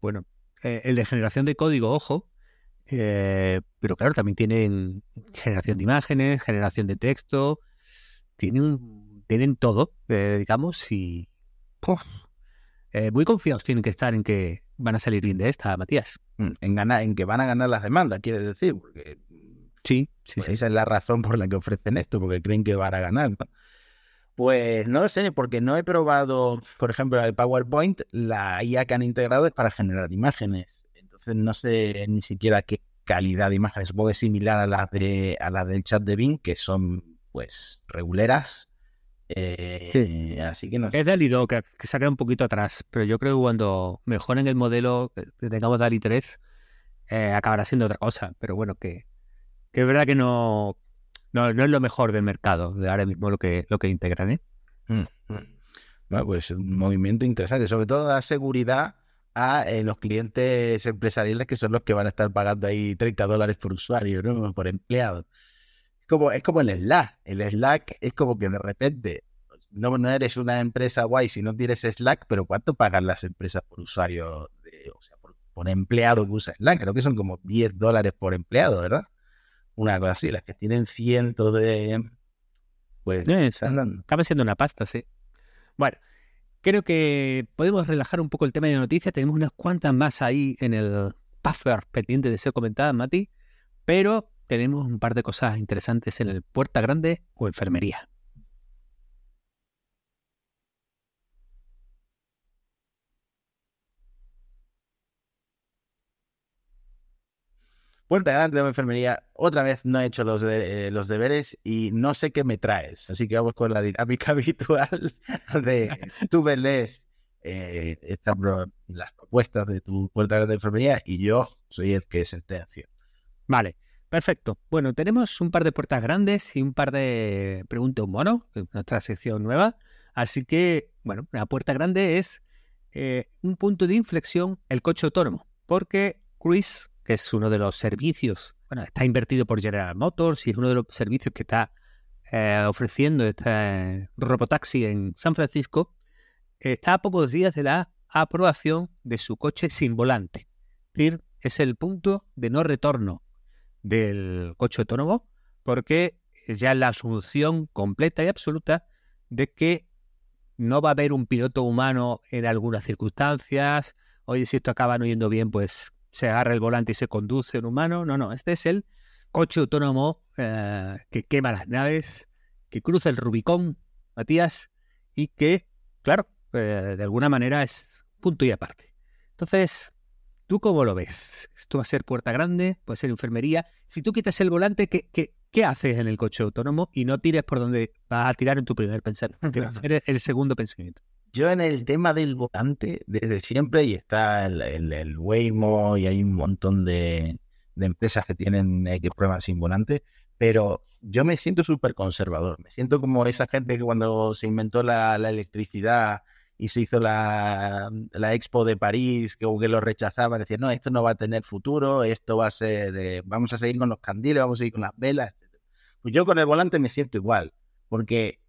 bueno, eh, el de generación de código, ojo, eh, pero claro, también tienen generación de imágenes, generación de texto, tienen, tienen todo, digamos, y muy confiados tienen que estar en que van a salir bien de esta, Matías. Mm, en, ganar, en que van a ganar las demandas, quiere decir, porque sí, sí, pues sí, esa es la razón por la que ofrecen esto, porque creen que van a ganar. ¿no? Pues no lo sé, porque no he probado, por ejemplo, el PowerPoint, la IA que han integrado es para generar imágenes. Entonces no sé ni siquiera qué calidad de imágenes. Supongo que es similar a las de a las del chat de Bing, que son pues reguleras. Eh, Sí. Así que no sé. Es DALI 2, que, que se queda un poquito atrás, pero yo creo que cuando mejoren el modelo, que tengamos DALI 3, eh, acabará siendo otra cosa. Pero bueno, que, que es verdad que no, no, no es lo mejor del mercado de ahora mismo lo que, lo que integran, ¿eh? Mm, mm. Bueno, pues un movimiento interesante. Sobre todo da seguridad a eh, los clientes empresariales que son los que van a estar pagando ahí 30 dólares por usuario, ¿no? Por empleado. Es como, es como el Slack. El Slack es como que de repente no, no eres una empresa guay si no tienes Slack, pero ¿cuánto pagan las empresas por usuario? de- o sea, por, por empleado que usa Slack. Creo que son como 10 dólares por empleado, ¿verdad? Una cosa así. Las que tienen cientos de... Pues... Acaba siendo una pasta, sí. Bueno, creo que podemos relajar un poco el tema de noticias. Tenemos unas cuantas más ahí en el buffer pendiente de ser comentadas, Mati. Pero tenemos un par de cosas interesantes en el Puerta Grande o Enfermería. Puerta grande de enfermería. Otra vez no he hecho los, eh, los deberes y no sé qué me traes. Así que vamos con la dinámica habitual de tú me lees eh, las propuestas de tu puerta grande de enfermería y yo soy el que sentencio. Vale, perfecto. Bueno, tenemos un par de puertas grandes y un par de preguntas un mono, nuestra sección nueva. Así que, bueno, la puerta grande es eh, un punto de inflexión el coche autónomo, porque Cruise, que es uno de los servicios, bueno, está invertido por General Motors y es uno de los servicios que está eh, ofreciendo este robotaxi en San Francisco, está a pocos días de la aprobación de su coche sin volante. Es decir, es el punto de no retorno del coche autónomo, porque ya la asunción completa y absoluta de que no va a haber un piloto humano en algunas circunstancias. Oye, si esto acaba no yendo bien, pues se agarra el volante y se conduce un humano. No, no, este es el coche autónomo eh, que quema las naves, que cruza el Rubicón, Matías, y que, claro, eh, de alguna manera es punto y aparte. Entonces, ¿Tú cómo lo ves? Esto va a ser puerta grande, puede ser enfermería. Si tú quitas el volante, ¿qué, qué, qué haces en el coche autónomo? Y no tires por donde vas a tirar en tu primer pensamiento, que va a ser el, el segundo pensamiento. Yo en el tema del volante, desde siempre, y está el, el, el Waymo y hay un montón de, de empresas que tienen eh, que prueban sin volante, pero yo me siento súper conservador. Me siento como esa gente que cuando se inventó la, la electricidad y se hizo la, la, Expo de París, que, lo rechazaban, decían, no, esto no va a tener futuro, esto va a ser, vamos a seguir con los candiles, vamos a seguir con las velas. Pues yo con el volante me siento igual, porque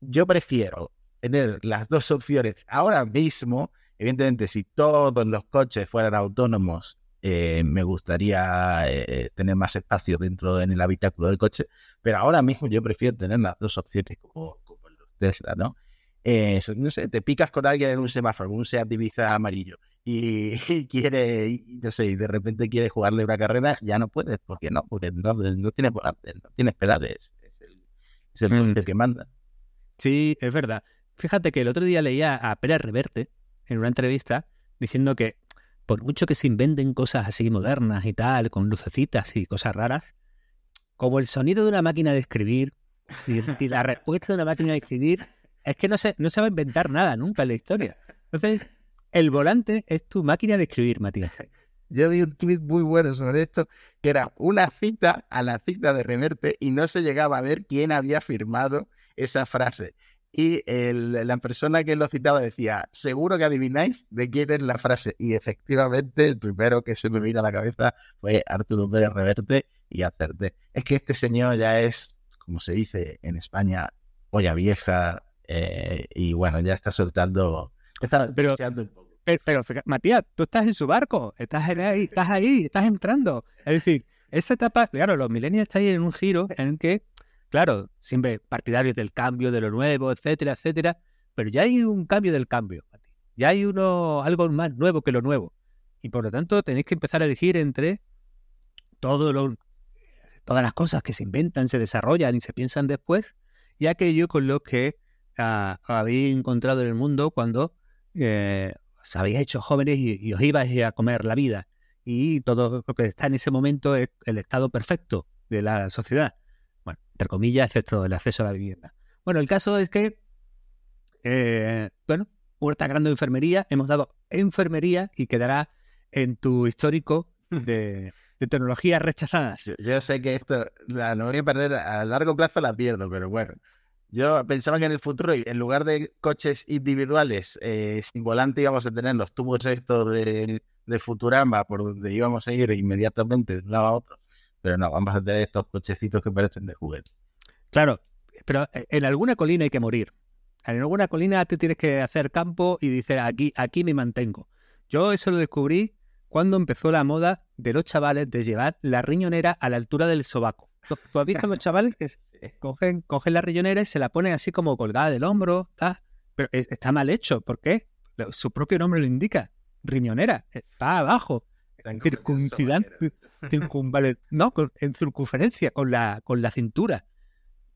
yo prefiero tener las dos opciones ahora mismo. Evidentemente, si todos los coches fueran autónomos, eh, me gustaría eh, tener más espacio dentro en el habitáculo del coche, pero ahora mismo yo prefiero tener las dos opciones como, como los Tesla, ¿no? Eh, no sé, te picas con alguien en un semáforo, un Seat Ibiza amarillo, y, y quiere, y, no sé, y de repente quiere jugarle una carrera, ya no puedes, porque no, porque no, no tienes volante, no tienes pedales, es el, es el, mm. que manda. Sí, es verdad. Fíjate que el otro día leía a Pérez Reverte en una entrevista diciendo que por mucho que se inventen cosas así modernas y tal, con lucecitas y cosas raras, como el sonido de una máquina de escribir y, la respuesta de una máquina de escribir, es que no se, no se va a inventar nada nunca en la historia. Entonces, el volante es tu máquina de escribir, Matías. Yo vi un tweet muy bueno sobre esto, que era una cita a la cita de Reverte y no se llegaba a ver quién había firmado esa frase. Y el, la persona que lo citaba decía, seguro que adivináis de quién es la frase. Y efectivamente, el primero que se me vino a la cabeza fue Arturo Pérez Reverte y acerté. Es que este señor ya es, como se dice en España, olla vieja, eh, y bueno, ya está soltando. Está pero, un poco. pero, pero, Matías, tú estás en su barco, estás ahí, estás ahí, estás entrando. Es decir, esa etapa, claro, los millennials están ahí en un giro en el que, claro, siempre partidarios del cambio, de lo nuevo, etcétera, etcétera, pero ya hay un cambio del cambio. Ya hay uno, algo más nuevo que lo nuevo. Y por lo tanto tenéis que empezar a elegir entre todo lo, todas las cosas que se inventan, se desarrollan y se piensan después, y aquello con lo que ah, habéis encontrado en el mundo cuando eh, os habéis hecho jóvenes y, os ibais a comer la vida. Y todo lo que está en ese momento es el estado perfecto de la sociedad. Entre comillas, excepto el acceso a la vivienda. Bueno, el caso es que, eh, bueno, Huerta Grande de Enfermería, hemos dado enfermería y quedará en tu histórico de, tecnologías rechazadas. Yo, sé que esto la, no voy a perder, a largo plazo la pierdo, pero bueno. Yo pensaba que en el futuro, en lugar de coches individuales eh, sin volante, íbamos a tener los tubos estos de, de Futurama por donde íbamos a ir inmediatamente de un lado a otro. Pero no, vamos a tener estos cochecitos que parecen de juguete. Claro, pero eh, en alguna colina hay que morir. En alguna colina tú tienes que hacer campo y dices, aquí, aquí me mantengo. Yo eso lo descubrí cuando empezó la moda de los chavales de llevar la riñonera a la altura del sobaco. ¿Tú has visto a los chavales que cogen, cogen la riñonera y se la ponen así como colgada del hombro? Pero está mal hecho. ¿Por qué? Su propio nombre lo indica. Riñonera. Está abajo. Circuncidante. no, en circunferencia, con la, con la cintura.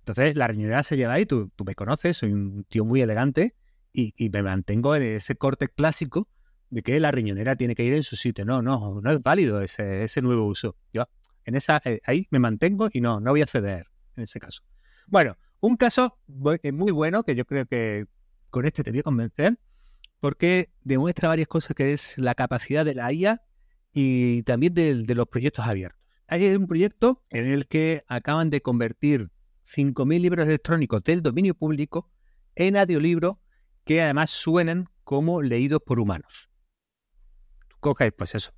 Entonces, la riñonera se lleva ahí. Tú, tú me conoces, soy un tío muy elegante y, y me mantengo en ese corte clásico de que la riñonera tiene que ir en su sitio. No, no, no es válido ese, ese nuevo uso. Yo en esa, eh, ahí me mantengo y no, no voy a ceder en ese caso. Bueno, un caso eh, muy bueno que yo creo que con este te voy a convencer porque demuestra varias cosas que es la capacidad de la IA y también de, de los proyectos abiertos. Hay un proyecto en el que acaban de convertir 5.000 libros electrónicos del dominio público en audiolibros que además suenan como leídos por humanos coges, pues eso,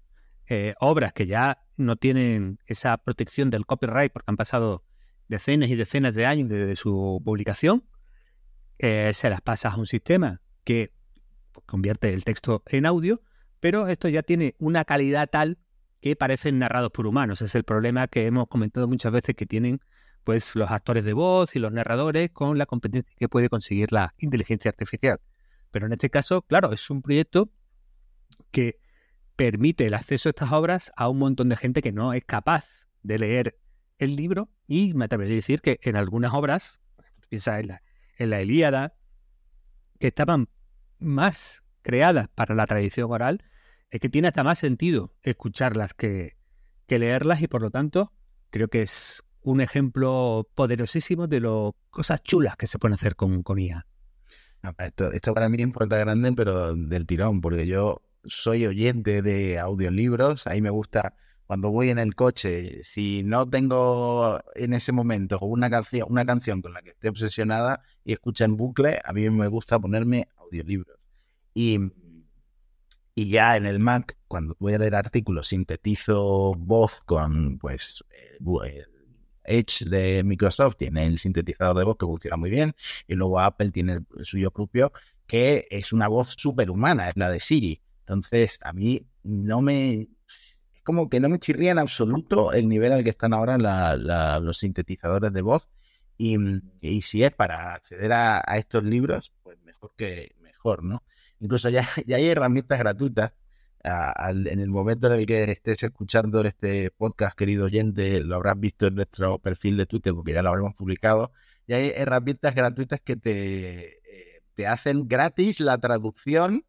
eh, obras que ya no tienen esa protección del copyright porque han pasado decenas y decenas de años desde su publicación, eh, se las pasas a un sistema que convierte el texto en audio, pero esto ya tiene una calidad tal que parecen narrados por humanos. Es el problema que hemos comentado muchas veces que tienen pues los actores de voz y los narradores con la competencia que puede conseguir la inteligencia artificial. Pero en este caso, claro, es un proyecto que permite el acceso a estas obras a un montón de gente que no es capaz de leer el libro y me atrevería a decir que en algunas obras, piensa en la, en la Ilíada, que estaban más creadas para la tradición oral, es que tiene hasta más sentido escucharlas que, que leerlas y por lo tanto creo que es un ejemplo poderosísimo de las cosas chulas que se pueden hacer con, con IA. esto, esto, para mí importa grande, pero del tirón, porque yo soy oyente de audiolibros, ahí me gusta cuando voy en el coche, si no tengo en ese momento una canción, una canción con la que esté obsesionada y escucha en bucle, a mí me gusta ponerme audiolibros. Y, y ya en el Mac, cuando voy a leer artículos, sintetizo voz con pues Edge de Microsoft, tiene el sintetizador de voz que funciona muy bien, y luego Apple tiene el suyo propio, que es una voz superhumana, es la de Siri. Entonces, a mí no me... Es como que no me chirría en absoluto el nivel al que están ahora los sintetizadores de voz. Y, si es para acceder a, estos libros, pues mejor que mejor, ¿no? Incluso ya, ya hay herramientas gratuitas. en el momento en el que estés escuchando este podcast, querido oyente, lo habrás visto en nuestro perfil de Twitter porque ya lo habremos publicado. Ya hay herramientas gratuitas que te, eh, te hacen gratis la traducción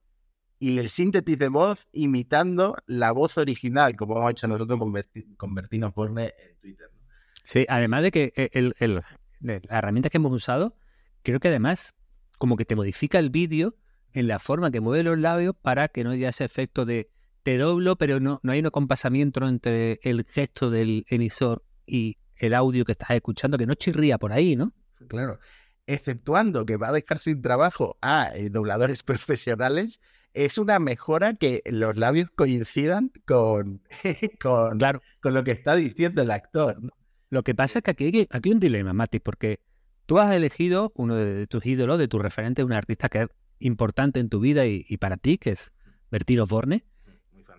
y el síntesis de voz imitando la voz original, como hemos hecho nosotros con, Bertino Porne en Twitter. Sí, además de que eh, el, el, la herramienta que hemos usado, creo que además como que te modifica el vídeo en la forma que mueve los labios para que no haya ese efecto de te doblo, pero no, no hay un acompasamiento entre el gesto del emisor y el audio que estás escuchando, que no chirría por ahí, ¿no? Claro. Exceptuando que va a dejar sin trabajo a eh, dobladores profesionales es una mejora que los labios coincidan con, con, claro. con lo que está diciendo el actor. Lo que pasa es que aquí hay, aquí un dilema, Mati, porque tú has elegido uno de, tus ídolos, de tu referente, un artista que es importante en tu vida y, para ti, que es Bertino Borne,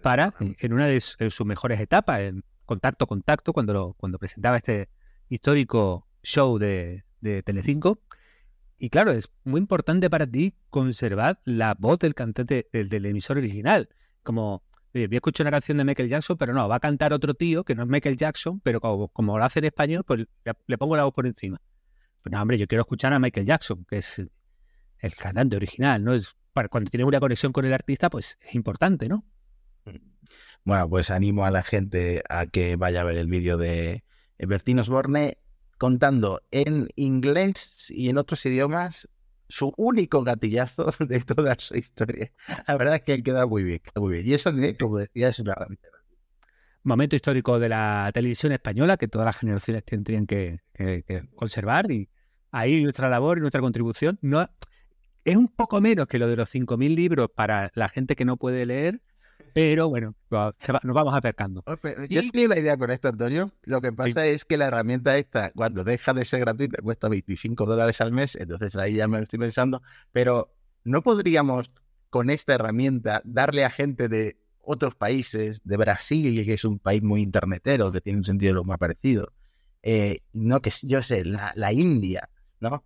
para, en una de, sus mejores etapas, en Contacto Contacto, cuando, cuando presentaba este histórico show de, de Telecinco, y claro, es muy importante para ti conservar la voz del cantante, del, del emisor original. Como voy a escuchar una canción de Michael Jackson, pero no, va a cantar otro tío que no es Michael Jackson, pero como, lo hace en español, pues le, pongo la voz por encima. Pues no, hombre, yo quiero escuchar a Michael Jackson, que es el cantante original, ¿no? Es, para, cuando tienes una conexión con el artista, pues es importante, ¿no? Bueno, pues animo a la gente a que vaya a ver el vídeo de Bertín Osborne contando en inglés y en otros idiomas su único gatillazo de toda su historia. La verdad es que queda muy bien, muy bien. Y eso, como decía, es una Momento histórico de la televisión española que todas las generaciones tendrían que, conservar y ahí nuestra labor y nuestra contribución no es un poco menos que lo de los 5.000 libros para la gente que no puede leer, pero bueno, nos vamos acercando. Oh, yo tenía la idea con esto, Antonio. Lo que pasa es que la herramienta esta, cuando deja de ser gratuita, cuesta 25 dólares al mes, entonces ahí ya me estoy pensando, pero ¿no podríamos con esta herramienta darle a gente de otros países, de Brasil, que es un país muy internetero, que tiene un sentido lo más parecido, eh, no que yo sé, la, la India, ¿no?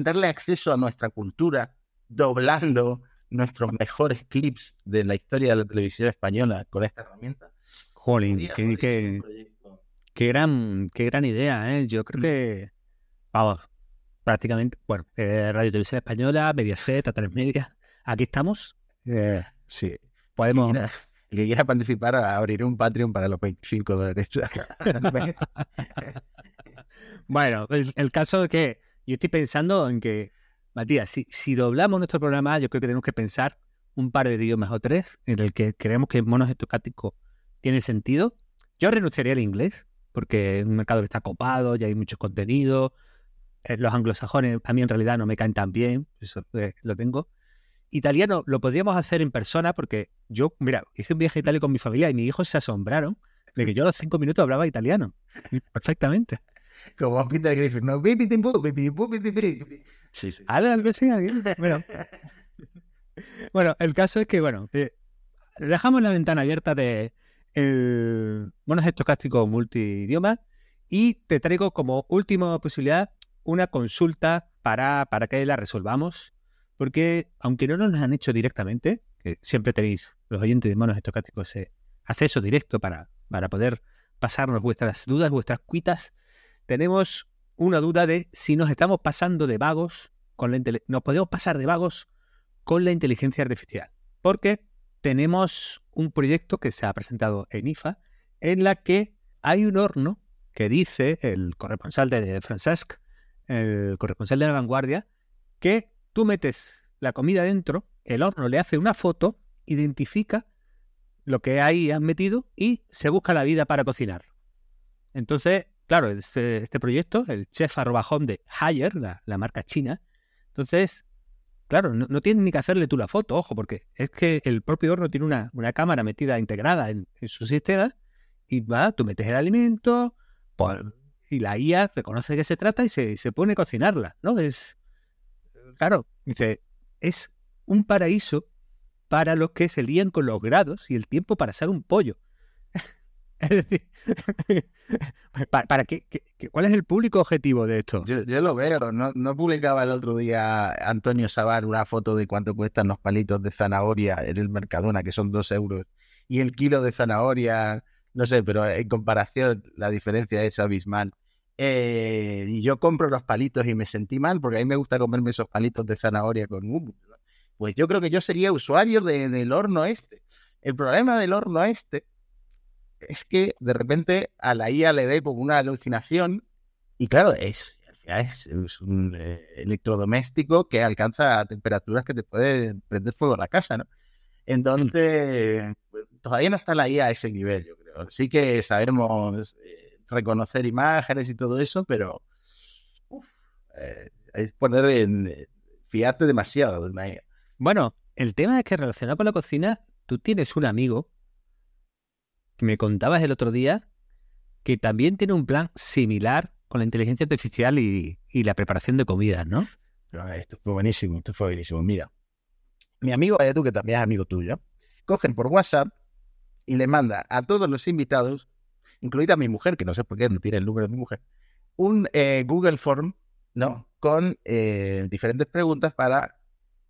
Darle acceso a nuestra cultura, doblando nuestros mejores clips de la historia de la televisión española con esta herramienta. Jolín, qué, qué, gran, qué gran idea, ¿eh? Yo creo mm. que, vamos, prácticamente, bueno, eh, Radio Televisión Española, Mediaset, A3 Media, aquí estamos. Eh, sí. Podemos... El que, quiera, participar, abriré un Patreon para los 25 dólares. bueno, el, el caso es que yo estoy pensando en que Matías, si, doblamos nuestro programa, yo creo que tenemos que pensar un par de idiomas o tres en el que creemos que monos estocásticos tiene sentido. Yo renunciaría al inglés, porque es un mercado que está copado, ya hay mucho contenido. Eh, los anglosajones a mí en realidad no me caen tan bien, eso eh, lo tengo. Italiano lo podríamos hacer en persona porque yo, mira, hice un viaje a Italia con mi familia y mis hijos se asombraron de que yo a los cinco minutos hablaba italiano. Perfectamente. Como Peter Griffin, ¿no? Sí, sí. Algo así, bueno. bueno, el caso es que, bueno, eh, dejamos la ventana abierta de el monos estocásticos multidioma y te traigo como última posibilidad una consulta para, para que la resolvamos. Porque aunque no nos la han hecho directamente, que siempre tenéis los oyentes de monos estocásticos ese acceso directo para, para poder pasarnos vuestras dudas, vuestras cuitas, tenemos una duda de si nos estamos pasando de vagos con la nos podemos pasar de vagos con la inteligencia artificial. Porque tenemos un proyecto que se ha presentado en IFA en la que hay un horno que dice el corresponsal de Francesc, el corresponsal de la vanguardia, que tú metes la comida dentro, el horno le hace una foto, identifica lo que ahí han metido y se busca la vida para cocinar. Entonces, claro, este, este proyecto, el chef home de Haier, la, marca china, entonces, claro, no, tienes ni que hacerle tú la foto, ojo, porque es que el propio horno tiene una, cámara metida, integrada en, su sistema, y va, tú metes el alimento, y la IA reconoce que se trata y se, pone a cocinarla, ¿no? Es, claro, dice, es un paraíso para los que se lían con los grados y el tiempo para hacer un pollo. Es decir, ¿para, qué, ¿cuál es el público objetivo de esto? Yo, lo veo, no, publicaba el otro día Antonio Sabar una foto de cuánto cuestan los palitos de zanahoria en el Mercadona, que son dos euros, y el kilo de zanahoria, no sé, pero en comparación la diferencia es abismal. Eh, y yo compro los palitos y me sentí mal porque a mí me gusta comerme esos palitos de zanahoria con humo. Pues yo creo que yo sería usuario del horno este. El problema del horno este es que de repente a la IA le dé como una alucinación y claro, es, es, un eh, electrodoméstico que alcanza temperaturas que te puede prender fuego a la casa, ¿no? Entonces, todavía no está la IA a ese nivel, yo creo. Sí que sabemos eh, reconocer imágenes y todo eso, pero eh, es poner en fiarte demasiado de una IA. Bueno, el tema es que relacionado con la cocina, tú tienes un amigo me contabas el otro día que también tiene un plan similar con la inteligencia artificial y, la preparación de comidas, ¿no? Esto fue buenísimo, esto fue buenísimo. Mira, mi amigo tú que también es amigo tuyo, cogen por WhatsApp y le manda a todos los invitados, incluida mi mujer, que no sé por qué no tiene el número de mi mujer, un eh, Google Form, ¿no? Con eh, diferentes preguntas para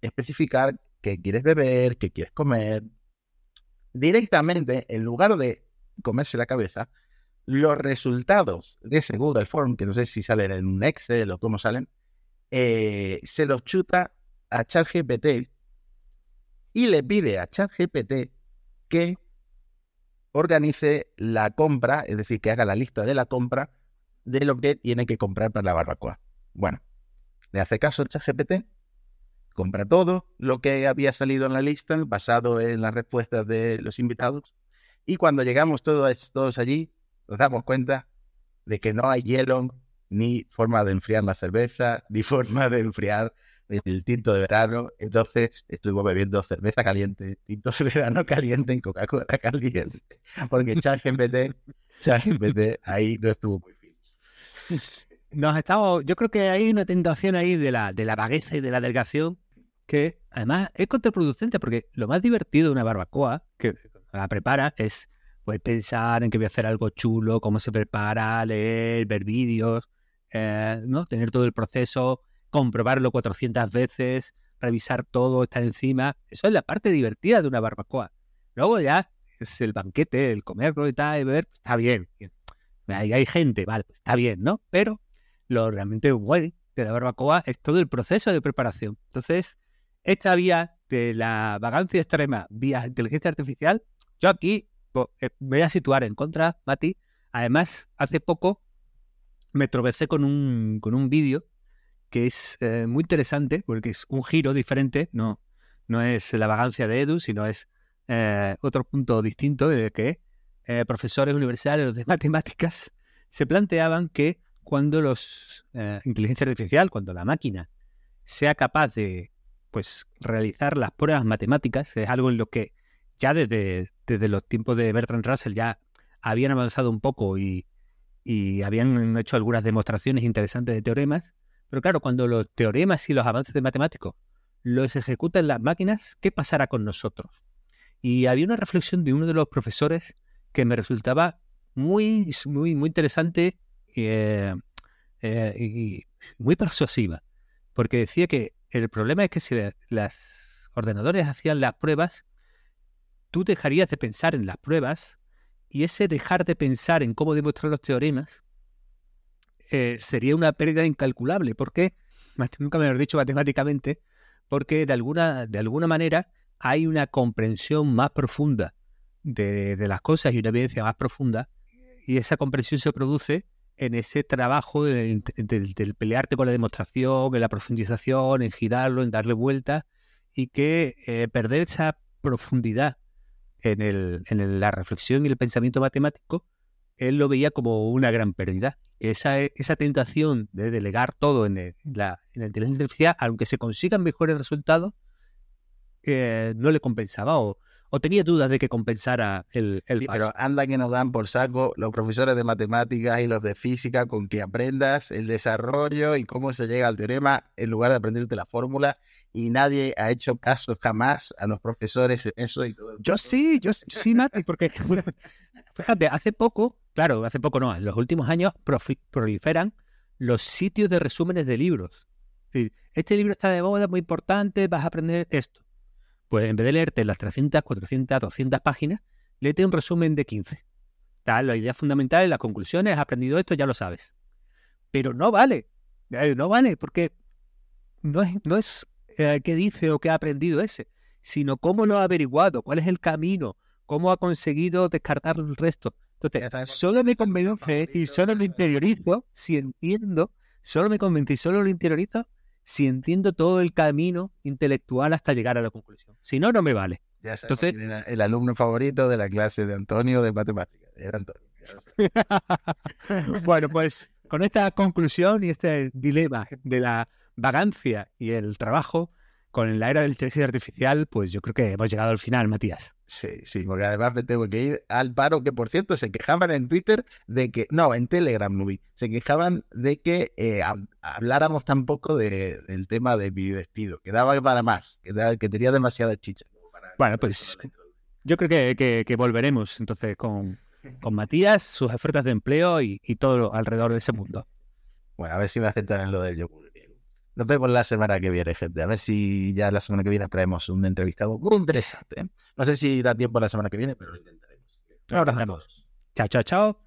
especificar qué quieres beber, qué quieres comer, directamente, en lugar de comerse la cabeza, los resultados de ese Google Form, que no sé si salen en un Excel o cómo salen, eh, se los chuta a ChatGPT y le pide a ChatGPT que organice la compra, es decir, que haga la lista de la compra de lo que tiene que comprar para la barbacoa. Bueno, le hace caso ChatGPT, compra todo lo que había salido en la lista basado en las respuestas de los invitados y cuando llegamos todos, todos allí nos damos cuenta de que no hay hielo ni forma de enfriar la cerveza ni forma de enfriar el tinto de verano. Entonces estuvimos bebiendo cerveza caliente, tinto de verano caliente en Coca-Cola caliente. Porque ChatGPT, ChatGPT ahí no estuvo muy fin. Nos estamos, yo creo que hay una tentación ahí de la, de la vagueza y de la delgación que además es contraproducente porque lo más divertido de una barbacoa que la prepara es pues, pensar en que voy a hacer algo chulo, cómo se prepara, leer, ver vídeos, eh, ¿no? tener todo el proceso, comprobarlo 400 veces, revisar todo, estar encima. Eso es la parte divertida de una barbacoa. Luego ya es el banquete, el comerlo y tal, y ver, está bien. Ahí hay gente, vale, pues está bien, ¿no? Pero lo realmente guay de la barbacoa es todo el proceso de preparación. Entonces, esta vía de la vagancia extrema vía inteligencia artificial, yo aquí eh, me voy a situar en contra, Mati. Además, hace poco me tropecé con un, con un vídeo que es eh, muy interesante porque es un giro diferente, no, no es la vagancia de Edu, sino es eh, otro punto distinto el que profesores universitarios de matemáticas se planteaban que cuando los inteligencia artificial, cuando la máquina sea capaz de pues realizar las pruebas matemáticas, es algo en lo que ya desde, desde los tiempos de Bertrand Russell ya habían avanzado un poco y, y habían hecho algunas demostraciones interesantes de teoremas, pero claro, cuando los teoremas y los avances de matemáticos los ejecutan las máquinas, ¿qué pasará con nosotros? Y había una reflexión de uno de los profesores que me resultaba muy, muy, muy interesante eh, eh, y muy persuasiva, porque decía que el problema es que si los ordenadores hacían las pruebas, tú dejarías de pensar en las pruebas y ese dejar de pensar en cómo demostrar los teoremas eh, sería una pérdida incalculable. ¿Por qué? Nunca me lo he dicho matemáticamente, porque de alguna, de alguna manera hay una comprensión más profunda de, las cosas y una evidencia más profunda, y esa comprensión se produce en ese trabajo del de, pelearte con la demostración, en la profundización, en girarlo, en darle vueltas, y que eh, perder esa profundidad en, el, en la reflexión y el pensamiento matemático él lo veía como una gran pérdida. Esa, esa tentación de delegar todo en, la, inteligencia artificial, aunque se consigan mejores resultados, eh, no le compensaba tenía dudas de que compensara el, el Pero anda que nos dan por saco los profesores de matemáticas y los de física con que aprendas el desarrollo y cómo se llega al teorema en lugar de aprenderte la fórmula y nadie ha hecho caso jamás a los profesores en eso y todo. Yo sí, yo, yo sí, Mati, porque fíjate, hace poco Claro, hace poco no, en los últimos años proliferan los sitios de resúmenes de libros. este libro está de moda, muy importante, vas a aprender esto. Pues en vez de leerte las 300, 400, 200 páginas, léete un resumen de 15. Tal, la idea fundamental, las conclusiones, has aprendido esto, ya lo sabes. Pero no vale, eh, no vale, porque no es, no es eh, qué dice o qué ha aprendido ese, sino cómo lo ha averiguado, cuál es el camino, cómo ha conseguido descartar el resto. Entonces, solo me convence y solo lo interiorizo si entiendo, solo me convence y solo lo interiorizo si entiendo todo el camino intelectual hasta llegar a la conclusión. Si no, no me vale. Ya Entonces, el alumno favorito de la clase de Antonio de matemáticas. bueno, pues con esta conclusión y este dilema de la vagancia y el trabajo, con la era de la inteligencia artificial, pues yo creo que hemos llegado al final, Matías. Sí, sí, porque además me tengo que ir al paro, que por cierto se quejaban en Twitter de que, no, en Telegram no se quejaban de que eh, habláramos tampoco de, del tema de mi despido, que daba para más, que, que tenía demasiada chicha. bueno, pues yo creo que, que, volveremos entonces con, con Matías, sus ofertas de empleo y, y todo alrededor de ese mundo. Bueno, a ver si me aceptan en lo del yogur. Nos vemos la semana que viene, gente. A ver si ya la semana que viene traemos un entrevistado muy interesante. No sé si da tiempo la semana que viene, pero lo intentaremos. Un abrazo a todos. Chao, chao, chao.